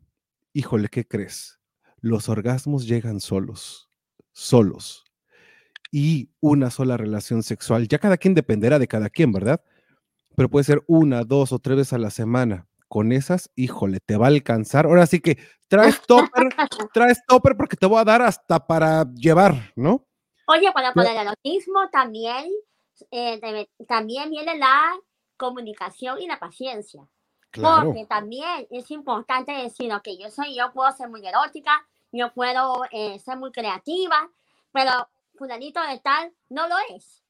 híjole, ¿qué crees? Los orgasmos llegan solos, solos. Y una sola relación sexual, ya cada quien dependerá de cada quien, ¿verdad? Pero puede ser una, dos o tres veces a la semana. Con esas, híjole, te va a alcanzar. Ahora sí que traes topper, (laughs) traes topper porque te voy a dar hasta para llevar, ¿no? Oye, para, para el erotismo también, eh, debe- también viene la comunicación y la paciencia. Claro. Porque también es importante decir, ok, yo soy, yo puedo ser muy erótica, yo puedo eh, ser muy creativa, pero fulanito de tal no lo es.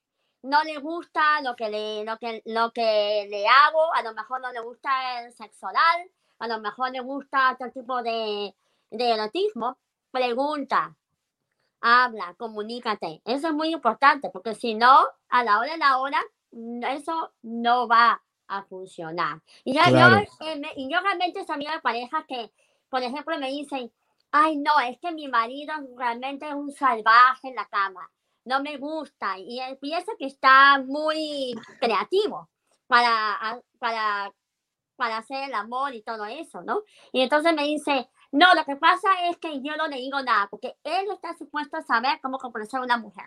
No le gusta lo que le, lo que, lo que le hago, a lo mejor no le gusta el sexo oral, a lo mejor le gusta otro tipo de, de erotismo. Pregunta, habla, comunícate. Eso es muy importante, porque si no, a la hora de la hora, eso no va a funcionar. Y yo, yo, eh, me- y yo realmente también hay parejas que, por ejemplo, me dicen, ay, no, es que mi marido realmente es un salvaje en la cama, no me gusta. Y él piensa que está muy creativo para, a- para, para hacer el amor y todo eso, ¿no? Y entonces me dice, no, lo que pasa es que yo no le digo nada, porque él no está supuesto a saber cómo complacer a una mujer.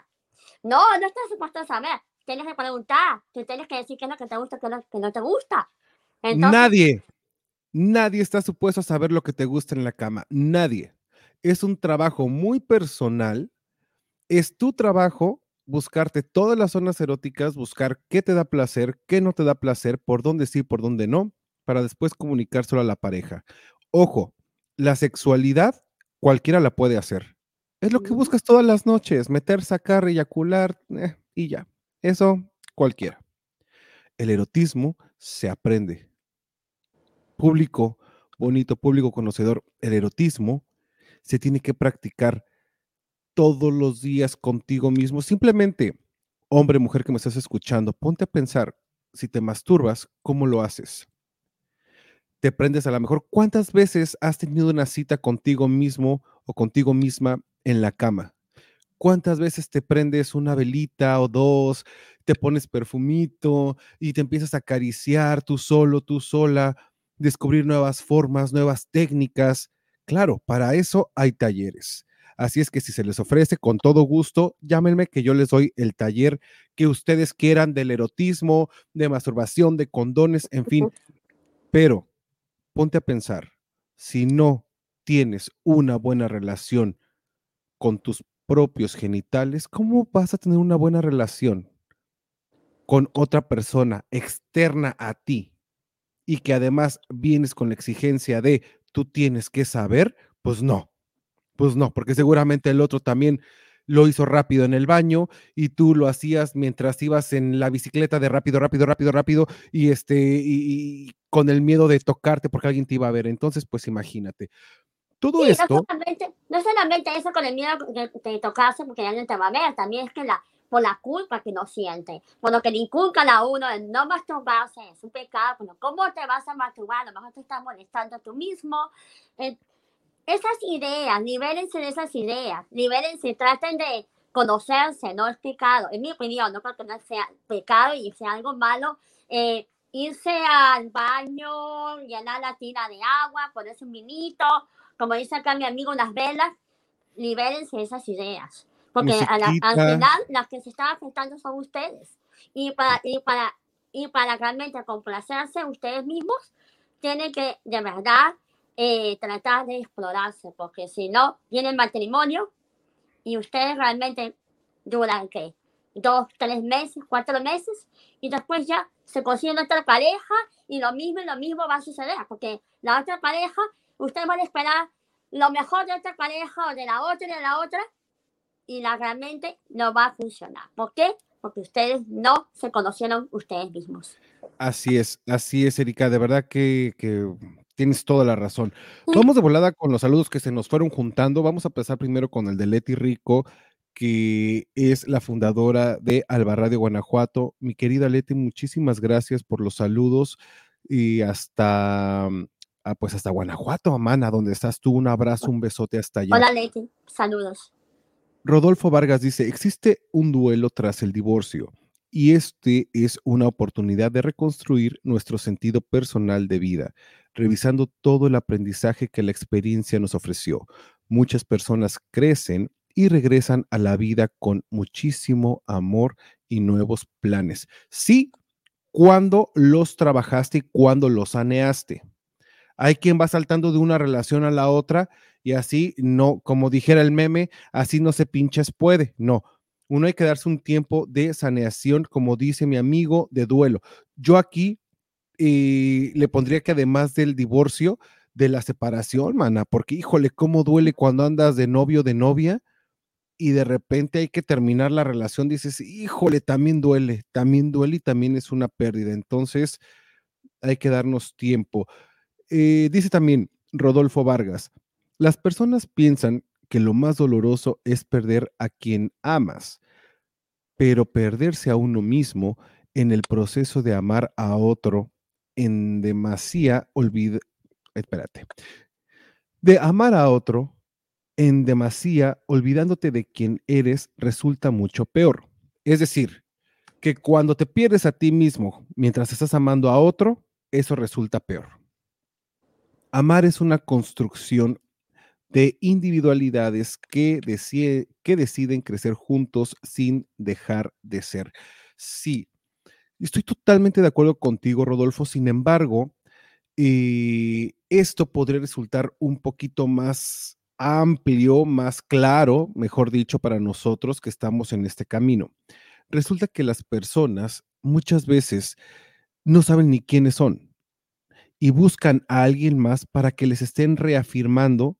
No, no está supuesto a saber. Tienes que preguntar, tú tienes que decir qué es lo que te gusta, qué es lo que no te gusta. Entonces, Nadie, nadie está supuesto a saber lo que te gusta en la cama. Nadie. Es un trabajo muy personal. Es tu trabajo buscarte todas las zonas eróticas, buscar qué te da placer, qué no te da placer, por dónde sí, por dónde no, para después comunicárselo a la pareja. Ojo, la sexualidad cualquiera la puede hacer. Es lo que buscas todas las noches, meter, sacar, eyacular eh, y ya. Eso cualquiera. El erotismo se aprende. Público bonito, público conocedor, el erotismo se tiene que practicar todos los días contigo mismo. Simplemente, hombre, mujer que me estás escuchando, ponte a pensar, si te masturbas, ¿cómo lo haces? Te prendes a lo mejor, ¿cuántas veces has tenido una cita contigo mismo o contigo misma en la cama? ¿Cuántas veces te prendes una velita o dos, te pones perfumito y te empiezas a acariciar tú solo, tú sola, descubrir nuevas formas, nuevas técnicas? Claro, para eso hay talleres. Así es que si se les ofrece, con todo gusto, llámenme que yo les doy el taller que ustedes quieran del erotismo, de masturbación, de condones, en fin. Pero ponte a pensar, si no tienes una buena relación con tus propios genitales, ¿cómo vas a tener una buena relación con otra persona externa a ti? Y que además vienes con la exigencia de tú tienes que saber, pues no, pues no, porque seguramente el otro también lo hizo rápido en el baño y tú lo hacías mientras ibas en la bicicleta de rápido, rápido, rápido, rápido y este y, y con el miedo de tocarte porque alguien te iba a ver. Entonces, pues imagínate. Todo Sí, esto, no solamente, no solamente eso con el miedo de, de tocarse porque no te va a ver, también es que la, por la culpa que no siente, por lo que le inculcan a uno de no masturbarse, es un pecado, bueno, ¿cómo te vas a masturbar? A lo mejor te estás molestando tú mismo. Eh, esas ideas, libérense de esas ideas, libérense, traten de conocerse, no es pecado, en mi opinión, no creo que no sea pecado y sea algo malo. eh, irse al baño, llenar la tina de agua, ponerse un vinito, como dice acá mi amigo, unas velas, libérense de esas ideas. Porque a la- al final las que se están afectando son ustedes. Y para, y para, y para realmente complacerse ustedes mismos, tienen que de verdad eh, tratar de explorarse, porque si no, viene el matrimonio y ustedes realmente duran que dos, tres meses, cuatro meses, y después ya se consigue otra pareja y lo mismo y lo mismo va a suceder, porque la otra pareja, usted va a esperar lo mejor de otra pareja o de la otra y de la otra, y la realmente no va a funcionar. ¿Por qué? Porque ustedes no se conocieron ustedes mismos. Así es, así es, Erika, de verdad que, que tienes toda la razón. Vamos de volada con los saludos que se nos fueron juntando. Vamos a empezar primero con el de Leti Rico, que es la fundadora de Alba Radio Guanajuato. Mi querida Leti, muchísimas gracias por los saludos y hasta, ah, pues hasta Guanajuato, Amana, donde estás tú. Un abrazo, un besote hasta allá. Hola Leti, saludos. Rodolfo Vargas dice, existe un duelo tras el divorcio y este es una oportunidad de reconstruir nuestro sentido personal de vida, revisando todo el aprendizaje que la experiencia nos ofreció. Muchas personas crecen y regresan a la vida con muchísimo amor y nuevos planes. Sí, cuando los trabajaste y cuando los saneaste. Hay quien va saltando de una relación a la otra y así no, como dijera el meme, así no se pinches puede. No, uno hay que darse un tiempo de saneación, como dice mi amigo, de duelo. Yo aquí eh, le pondría que además del divorcio, de la separación, mana, porque híjole, cómo duele cuando andas de novio, de novia, y de repente hay que terminar la relación, dices, híjole, también duele, también duele y también es una pérdida. Entonces, hay que darnos tiempo. Eh, dice también Rodolfo Vargas, las personas piensan que lo más doloroso es perder a quien amas, pero perderse a uno mismo en el proceso de amar a otro en demasía olvida, espérate, de amar a otro en demasía olvidándote de quien eres resulta mucho peor. Es decir, que cuando te pierdes a ti mismo mientras estás amando a otro, eso resulta peor. Amar es una construcción de individualidades que, que deciden crecer juntos sin dejar de ser. Sí, estoy totalmente de acuerdo contigo, Rodolfo. Sin embargo, eh, esto podría resultar un poquito más amplio, más claro, mejor dicho, para nosotros que estamos en este camino. Resulta que las personas muchas veces no saben ni quiénes son y buscan a alguien más para que les estén reafirmando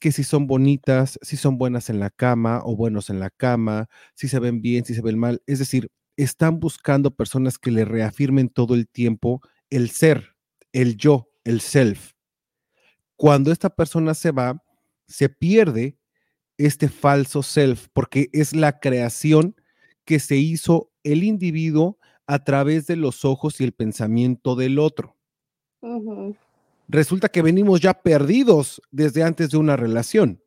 que si son bonitas, si son buenas en la cama o buenos en la cama, si se ven bien, si se ven mal. Es decir, están buscando personas que le reafirmen todo el tiempo el ser, el yo, el self. Cuando esta persona se va, se pierde este falso self, porque es la creación que se hizo el individuo a través de los ojos y el pensamiento del otro resulta que venimos ya perdidos desde antes de una relación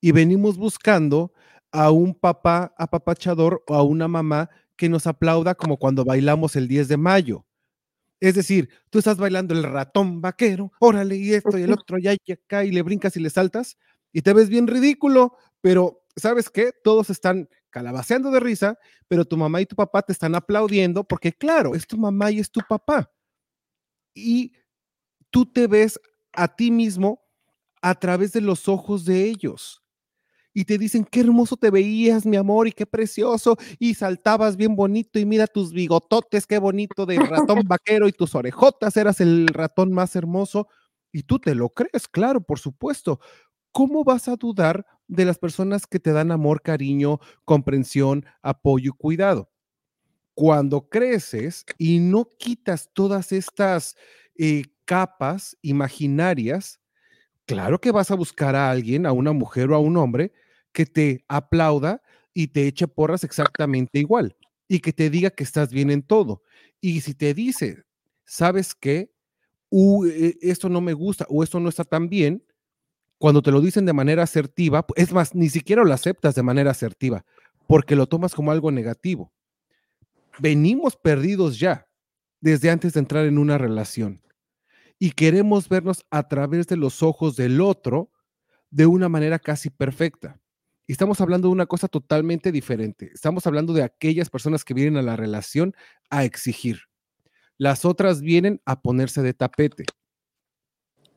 y venimos buscando a un papá apapachador o a una mamá que nos aplauda como cuando bailamos el 10 de mayo. Es decir, tú estás bailando el ratón vaquero, órale, y esto y el otro, y acá, y le brincas y le saltas, y te ves bien ridículo, pero ¿sabes qué? Todos están calabaceando de risa, pero tu mamá y tu papá te están aplaudiendo porque, claro, es tu mamá y es tu papá. Y tú te ves a ti mismo a través de los ojos de ellos. Y te dicen, qué hermoso te veías, mi amor, y qué precioso, y saltabas bien bonito, y mira tus bigototes, qué bonito de ratón (laughs) vaquero, y tus orejotas, eras el ratón más hermoso, y tú te lo crees, claro, por supuesto. ¿Cómo vas a dudar de las personas que te dan amor, cariño, comprensión, apoyo y cuidado? Cuando creces y no quitas todas estas eh, capas imaginarias, claro que vas a buscar a alguien, a una mujer o a un hombre, que te aplauda y te eche porras exactamente igual y que te diga que estás bien en todo. Y si te dice, ¿sabes qué? E, esto no me gusta o esto no está tan bien, cuando te lo dicen de manera asertiva, es más, ni siquiera lo aceptas de manera asertiva, porque lo tomas como algo negativo. Venimos perdidos ya desde antes de entrar en una relación y queremos vernos a través de los ojos del otro de una manera casi perfecta. Y estamos hablando de una cosa totalmente diferente. Estamos hablando de aquellas personas que vienen a la relación a exigir. Las otras vienen a ponerse de tapete.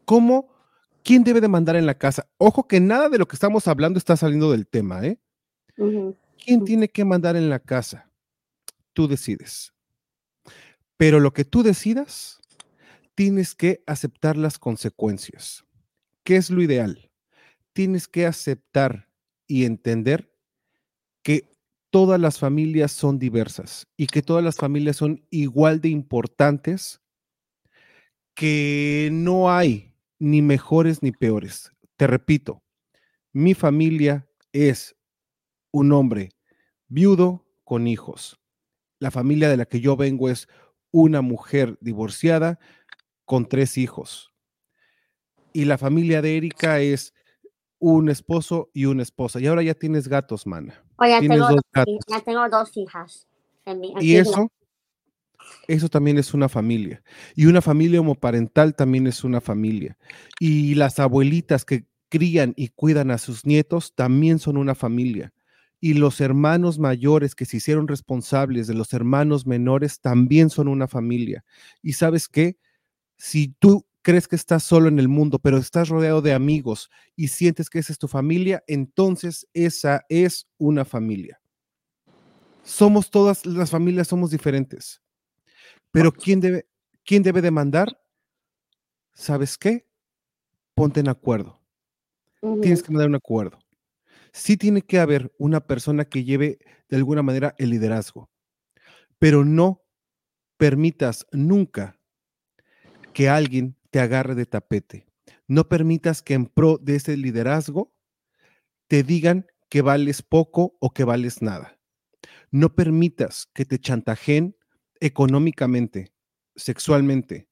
¿Cómo? ¿Quién debe de mandar en la casa? Ojo que nada de lo que estamos hablando está saliendo del tema, ¿eh? ¿Quién tiene que mandar en la casa? Tú decides. Pero lo que tú decidas, tienes que aceptar las consecuencias. ¿Qué es lo ideal? Tienes que aceptar y entender que todas las familias son diversas y que todas las familias son igual de importantes, que no hay ni mejores ni peores. Te repito, mi familia es un hombre viudo con hijos. La familia de la que yo vengo es una mujer divorciada con tres hijos. Y la familia de Erika es un esposo y una esposa. Y ahora ya tienes gatos, mana. Oye, Tienes tengo dos gatos. ya tengo dos hijas. en mi- Y en eso, eso también es una familia. Y una familia homoparental también es una familia. Y las abuelitas que crían y cuidan a sus nietos también son una familia. Y los hermanos mayores que se hicieron responsables de los hermanos menores también son una familia. Y sabes qué? Si tú crees que estás solo en el mundo, pero estás rodeado de amigos y sientes que esa es tu familia, entonces esa es una familia. Somos todas las familias, somos diferentes. Pero ¿quién debe, quién debe de mandar? ¿Sabes qué? Ponte en acuerdo. Tienes que mandar un acuerdo. Sí tiene que haber una persona que lleve de alguna manera el liderazgo, pero no permitas nunca que alguien te agarre de tapete. No permitas que en pro de ese liderazgo te digan que vales poco o que vales nada. No permitas que te chantajeen económicamente, sexualmente.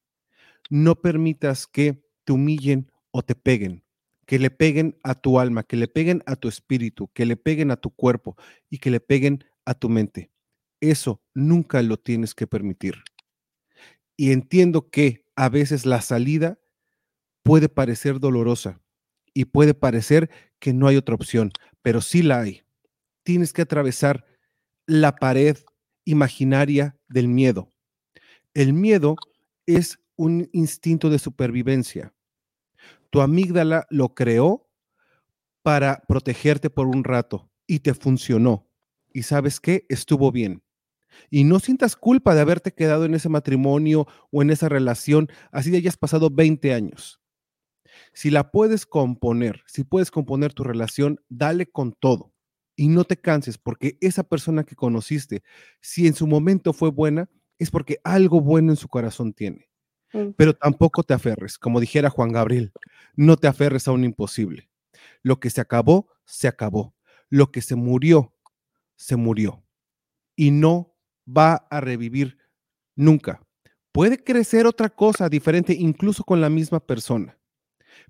No permitas que te humillen o te peguen, que le peguen a tu alma, que le peguen a tu espíritu, que le peguen a tu cuerpo y que le peguen a tu mente. Eso nunca lo tienes que permitir. Y entiendo que a veces la salida puede parecer dolorosa y puede parecer que no hay otra opción, pero sí la hay. Tienes que atravesar la pared imaginaria del miedo. El miedo es un instinto de supervivencia. Tu amígdala lo creó para protegerte por un rato y te funcionó. Y sabes qué, estuvo bien. Y no sientas culpa de haberte quedado en ese matrimonio o en esa relación, así de hayas pasado 20 años. Si la puedes componer, si puedes componer tu relación, dale con todo y no te canses porque esa persona que conociste, si en su momento fue buena, es porque algo bueno en su corazón tiene. Mm. Pero tampoco te aferres, como dijera Juan Gabriel, no te aferres a un imposible. Lo que se acabó, se acabó. Lo que se murió, se murió. Y no va a revivir nunca. Puede crecer otra cosa diferente incluso con la misma persona.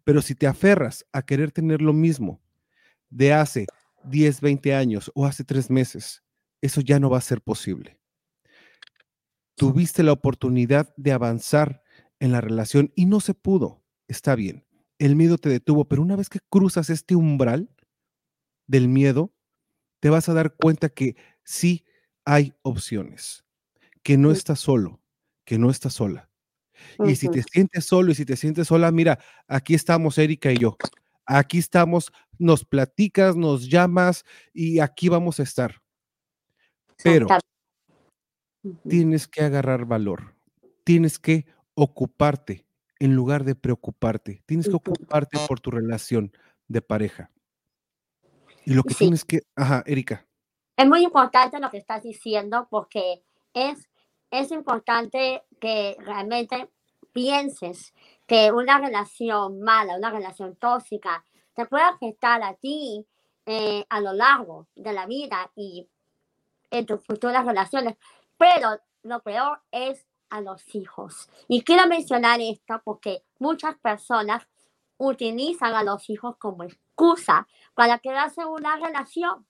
Pero si te aferras a querer tener lo mismo de hace 10, 20 años o hace tres meses, eso ya no va a ser posible. Tuviste la oportunidad de avanzar en la relación y no se pudo. Está bien. El miedo te detuvo, pero una vez que cruzas este umbral del miedo, te vas a dar cuenta que sí hay opciones, que no estás solo, que no estás sola. Y si te sientes solo y si te sientes sola, mira, aquí estamos Erika y yo. Aquí estamos, nos platicas, nos llamas y aquí vamos a estar. Pero tienes que agarrar valor, tienes que ocuparte en lugar de preocuparte, tienes que ocuparte por tu relación de pareja. Y lo que Sí. tienes que, ajá, Erika, Es muy importante lo que estás diciendo porque es, es importante que realmente pienses que una relación mala, una relación tóxica, te puede afectar a ti eh, a lo largo de la vida y en tus futuras relaciones. Pero lo peor es a los hijos. Y quiero mencionar esto porque muchas personas utilizan a los hijos como excusa para quedarse en una relación.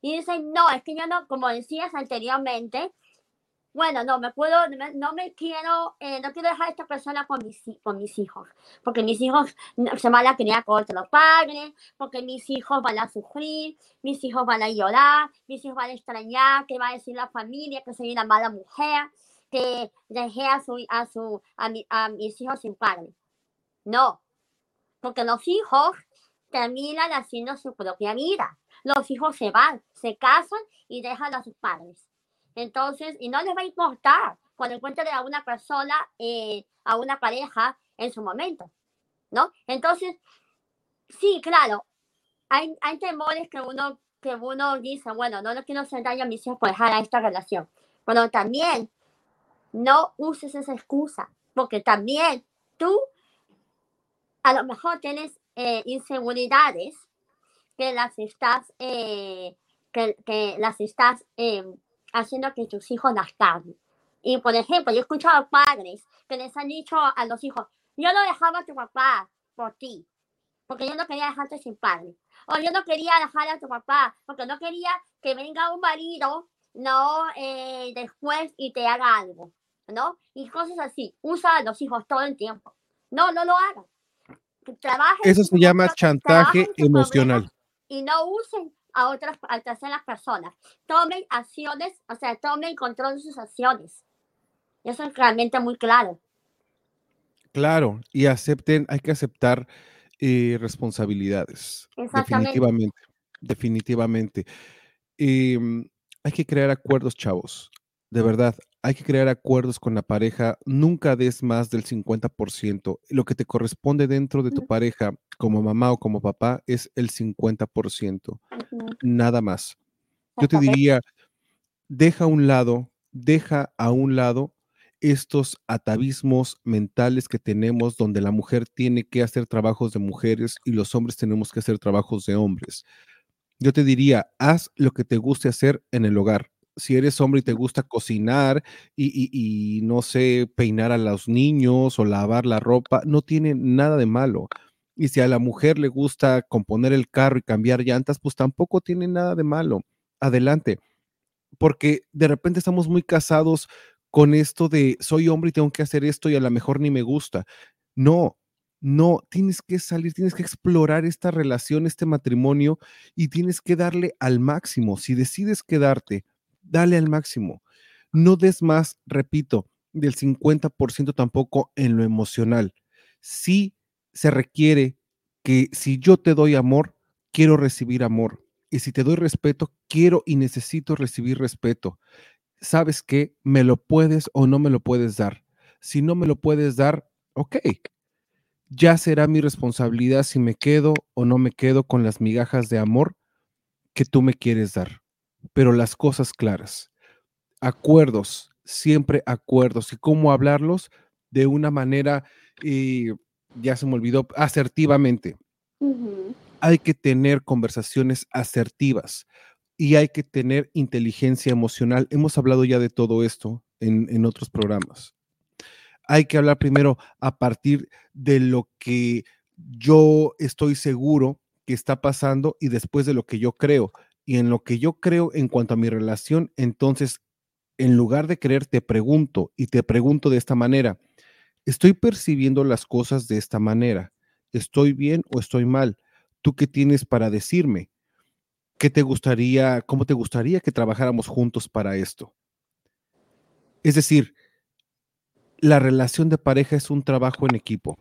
Y dicen, no, es que yo no, como decías anteriormente, bueno, no me puedo, no me, quiero, eh, no quiero dejar a esta persona con mis, con mis hijos, porque mis hijos se van a criar con otros padres, porque mis hijos van a sufrir, mis hijos van a llorar, mis hijos van a extrañar, que va a decir la familia que soy una mala mujer, que dejé a, su, a, su, a, a mis hijos sin padre. No, porque los hijos terminan haciendo su propia vida. Los hijos se van, se casan y dejan a sus padres. Entonces, y no les va a importar cuando encuentren a una persona, eh, a una pareja en su momento, ¿no? Entonces, sí, claro, hay, hay temores que uno, que uno dice, bueno, no, no quiero daño a mis hijos por dejar a esta relación, pero también no uses esa excusa, porque también tú a lo mejor tienes eh, inseguridades que las estás, eh, que, que, las estás eh, haciendo que tus hijos las carguen. Y por ejemplo, yo he escuchado padres que les han dicho a los hijos, yo no dejaba a tu papá por ti, porque yo no quería dejarte sin padre. O yo no quería dejar a tu papá, porque no quería que venga un marido, no, después y te haga algo, ¿no? Y cosas así. Usa a los hijos todo el tiempo. No, no lo hagan. Trabajen Eso se llama chantaje emocional. Y no usen a otras, a terceras personas. Tomen acciones, o sea, tomen control de sus acciones. Eso es realmente muy claro. Claro, y acepten, hay que aceptar eh, responsabilidades. Definitivamente, definitivamente. Eh, hay que crear acuerdos, chavos. De verdad, hay que crear acuerdos con la pareja. Nunca des más del 50%. Lo que te corresponde dentro de tu pareja, como mamá o como papá, es el 50%. Nada más. Yo te diría, deja a un lado, deja a un lado estos atavismos mentales que tenemos donde la mujer tiene que hacer trabajos de mujeres y los hombres tenemos que hacer trabajos de hombres. Yo te diría, haz lo que te guste hacer en el hogar si eres hombre y te gusta cocinar y, no sé, peinar a los niños o lavar la ropa, no tiene nada de malo. Y si a la mujer le gusta componer el carro y cambiar llantas, pues tampoco tiene nada de malo. Adelante. Porque de repente estamos muy casados con esto de soy hombre y tengo que hacer esto y a lo mejor ni me gusta. No, no, tienes que salir, tienes que explorar esta relación, este matrimonio y tienes que darle al máximo. Si decides quedarte dale al máximo. No des más, repito, del 50% tampoco en lo emocional. Sí se requiere que si yo te doy amor, quiero recibir amor. Y si te doy respeto, quiero y necesito recibir respeto. ¿Sabes qué? Me lo puedes o no me lo puedes dar. Si no me lo puedes dar, ok. Ya será mi responsabilidad si me quedo o no me quedo con las migajas de amor que tú me quieres dar pero las cosas claras. Acuerdos, siempre acuerdos. ¿Y cómo hablarlos? De una manera, y ya se me olvidó, asertivamente. Hay que tener conversaciones asertivas y hay que tener inteligencia emocional. Hemos hablado ya de todo esto en, en otros programas. Hay que hablar primero a partir de lo que yo estoy seguro que está pasando y después de lo que yo creo y en lo que yo creo en cuanto a mi relación, entonces, en lugar de creer, te pregunto y te pregunto de esta manera, ¿estoy percibiendo las cosas de esta manera? ¿Estoy bien o estoy mal? ¿Tú qué tienes para decirme? ¿Qué te gustaría, cómo te gustaría que trabajáramos juntos para esto? Es decir, la relación de pareja es un trabajo en equipo.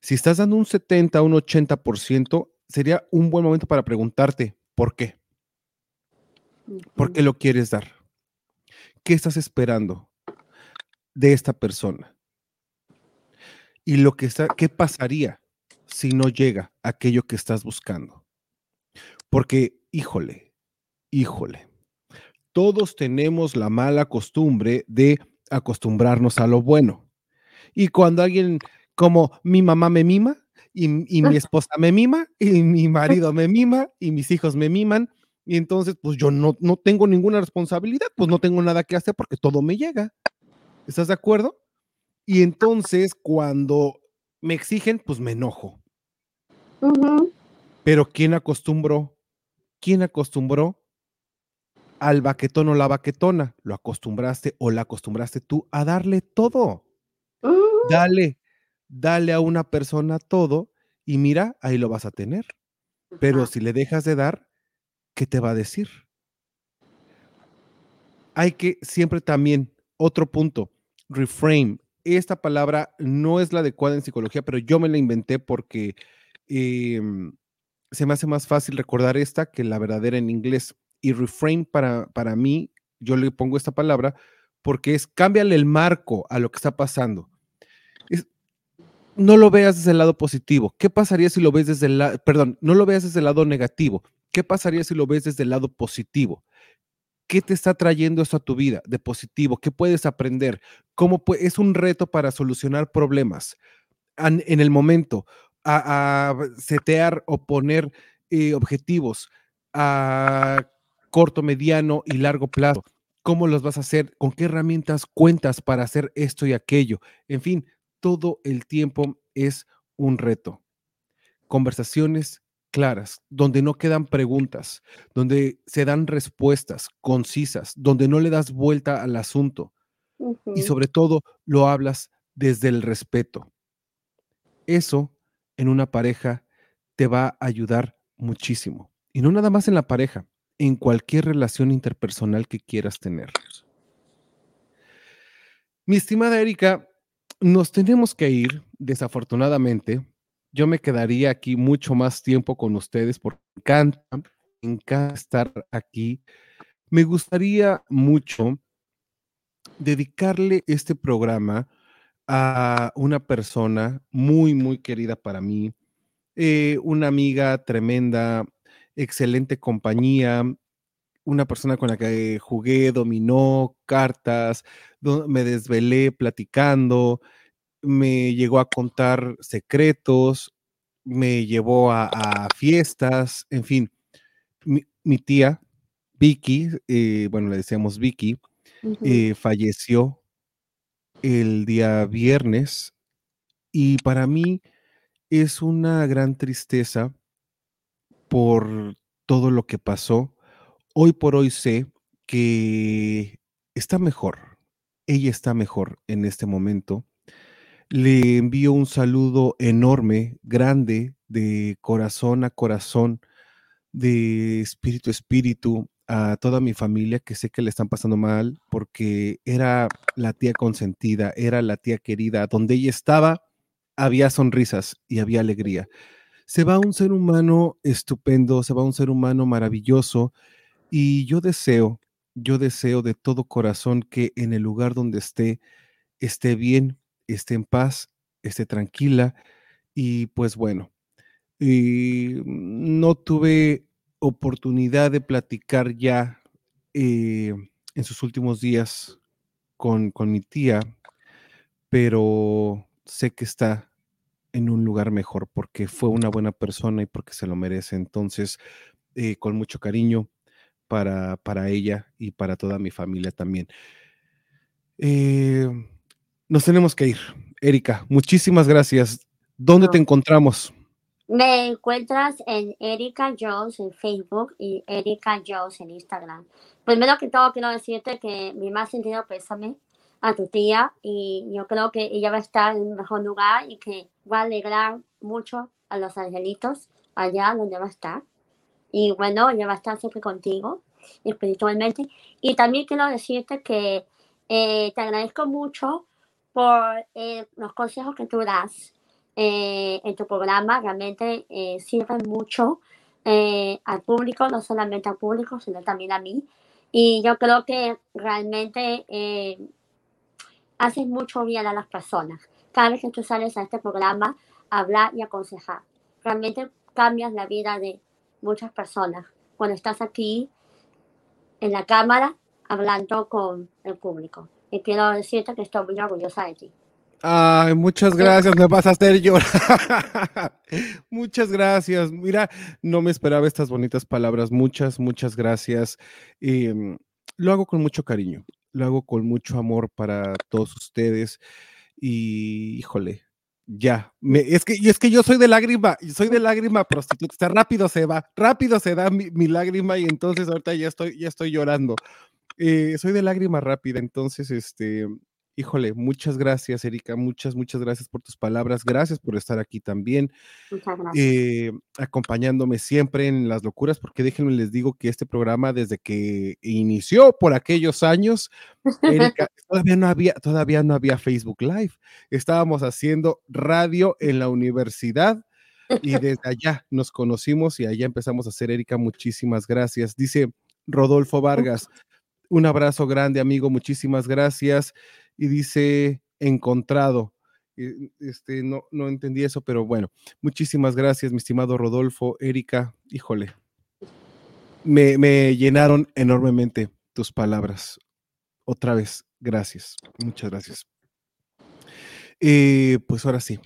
Si estás dando un 70, un 80%, sería un buen momento para preguntarte, ¿por qué? ¿Por qué lo quieres dar? ¿Qué estás esperando de esta persona? Y lo que está, ¿qué pasaría si no llega aquello que estás buscando? Porque, híjole, híjole, todos tenemos la mala costumbre de acostumbrarnos a lo bueno. Y cuando alguien como mi mamá me mima y, y mi (laughs) esposa me mima y mi marido me mima y mis hijos me miman, y entonces, pues yo no, no tengo ninguna responsabilidad, pues no tengo nada que hacer porque todo me llega. ¿Estás de acuerdo? Y entonces, cuando me exigen, pues me enojo. Pero ¿quién acostumbró? ¿Quién acostumbró al baquetón o la baquetona? Lo acostumbraste o la acostumbraste tú a darle todo. Dale, dale a una persona todo y mira, ahí lo vas a tener. Pero si le dejas de dar, ¿qué te va a decir? Hay que siempre también, otro punto, reframe. Esta palabra no es la adecuada en psicología, pero yo me la inventé porque em, se me hace más fácil recordar esta que la verdadera en inglés. Y reframe para, para mí, yo le pongo esta palabra porque es cámbiale el marco a lo que está pasando. No lo veas desde el lado positivo. ¿Qué pasaría si lo ves desde el lado, perdón, no lo veas desde el lado negativo? ¿Qué pasaría si lo ves desde el lado positivo? ¿Qué te está trayendo esto a tu vida de positivo? ¿Qué puedes aprender? ¿Cómo es un reto para solucionar problemas en el momento? A, setear o poner eh, objetivos a corto, mediano y largo plazo. ¿Cómo los vas a hacer? ¿Con qué herramientas cuentas para hacer esto y aquello? En fin, todo el tiempo es un reto. Conversaciones claras, donde no quedan preguntas, donde se dan respuestas concisas, donde no le das vuelta al asunto y sobre todo lo hablas desde el respeto. Eso en una pareja te va a ayudar muchísimo. Y no nada más en la pareja, en cualquier relación interpersonal que quieras tener. Mi estimada Erika, nos tenemos que ir, desafortunadamente. Yo me quedaría aquí mucho más tiempo con ustedes porque me encanta, me encanta estar aquí. Me gustaría mucho dedicarle este programa a una persona muy, muy querida para mí, eh, una amiga tremenda, excelente compañía, una persona con la que jugué, dominó, cartas, me desvelé platicando, me llegó a contar secretos, me llevó a, fiestas, en fin. Mi, tía, Vicky, eh, bueno, le decíamos Vicky, eh, falleció el día viernes y para mí es una gran tristeza por todo lo que pasó. Hoy por hoy sé que está mejor. Ella está mejor en este momento. Le envío un saludo enorme, grande, de corazón a corazón, de espíritu a espíritu, a toda mi familia que sé que le están pasando mal porque era la tía consentida, era la tía querida. Donde ella estaba, había sonrisas y había alegría se va un ser humano estupendo, se va un ser humano maravilloso y yo deseo, yo deseo de todo corazón que en el lugar donde esté, esté bien, esté en paz, esté tranquila y pues bueno, no tuve oportunidad de platicar ya eh, en sus últimos días con, con mi tía, pero sé que está en un lugar mejor porque fue una buena persona y porque se lo merece. Entonces, eh, con mucho cariño para, para ella y para toda mi familia también. Eh, nos tenemos que ir. Erika, muchísimas gracias. ¿Dónde te encontramos? Me encuentras en Erika Jones en Facebook y Erika Jones en Instagram. Primero que todo, quiero decirte que mi más sentido pésame a tu tía y yo creo que ella va a estar en un mejor lugar y que va a alegrar mucho a los angelitos allá donde va a estar. Y bueno, ella va a estar siempre contigo espiritualmente. Y también quiero decirte que eh, te agradezco mucho por eh, los consejos que tú das eh, en tu programa. Realmente sirven mucho al público, no solamente al público, sino también a mí. Y yo creo que realmente haces mucho bien a las personas. Cada vez que tú sales a este programa, hablar y aconsejar. Realmente cambias la vida de muchas personas cuando estás aquí en la cámara hablando con el público. Y quiero decirte que estoy muy orgullosa de ti. Ay, muchas gracias, me vas a hacer llorar. (laughs) muchas gracias. Mira, no me esperaba estas bonitas palabras. Muchas, muchas gracias. Em, lo hago con mucho cariño lo hago con mucho amor para todos ustedes y híjole, ya, es, que, es que yo soy de lágrima, soy de lágrima prostituta, rápido se va, rápido se da mi, lágrima y entonces ahorita ya estoy, ya estoy llorando. Eh, soy de lágrima rápida, entonces, este, híjole, muchas gracias, Erika, muchas, muchas gracias por tus palabras, gracias por estar aquí también, eh, acompañándome siempre en las locuras, porque déjenme les digo que este programa desde que inició por aquellos años, (laughs) Erika, todavía no había, todavía no había Facebook Live, estábamos haciendo radio en la universidad y (laughs) desde allá nos conocimos y allá empezamos a hacer Erika. Muchísimas gracias. Dice Rodolfo Vargas, un abrazo grande, amigo. Muchísimas gracias. Y dice encontrado. Este, no, no entendí eso, pero bueno, muchísimas gracias, mi estimado Rodolfo, Erika, híjole, me, me llenaron enormemente tus palabras. Otra vez, gracias, muchas gracias. Eh, pues ahora sí,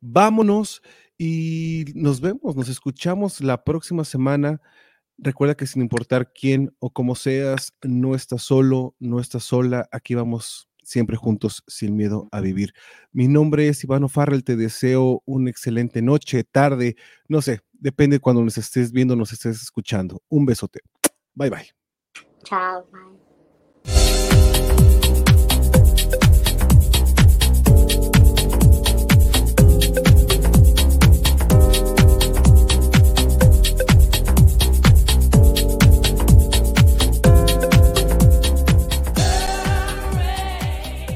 vámonos y nos vemos, nos escuchamos la próxima semana. Recuerda que sin importar quién o cómo seas, no estás solo, no estás sola. Aquí vamos siempre juntos, sin miedo a vivir. Mi nombre es Ivano Farrell. Te deseo una excelente noche, tarde, no sé, depende cuando nos estés viendo, nos estés escuchando. Un besote. Bye bye. Chao, bye.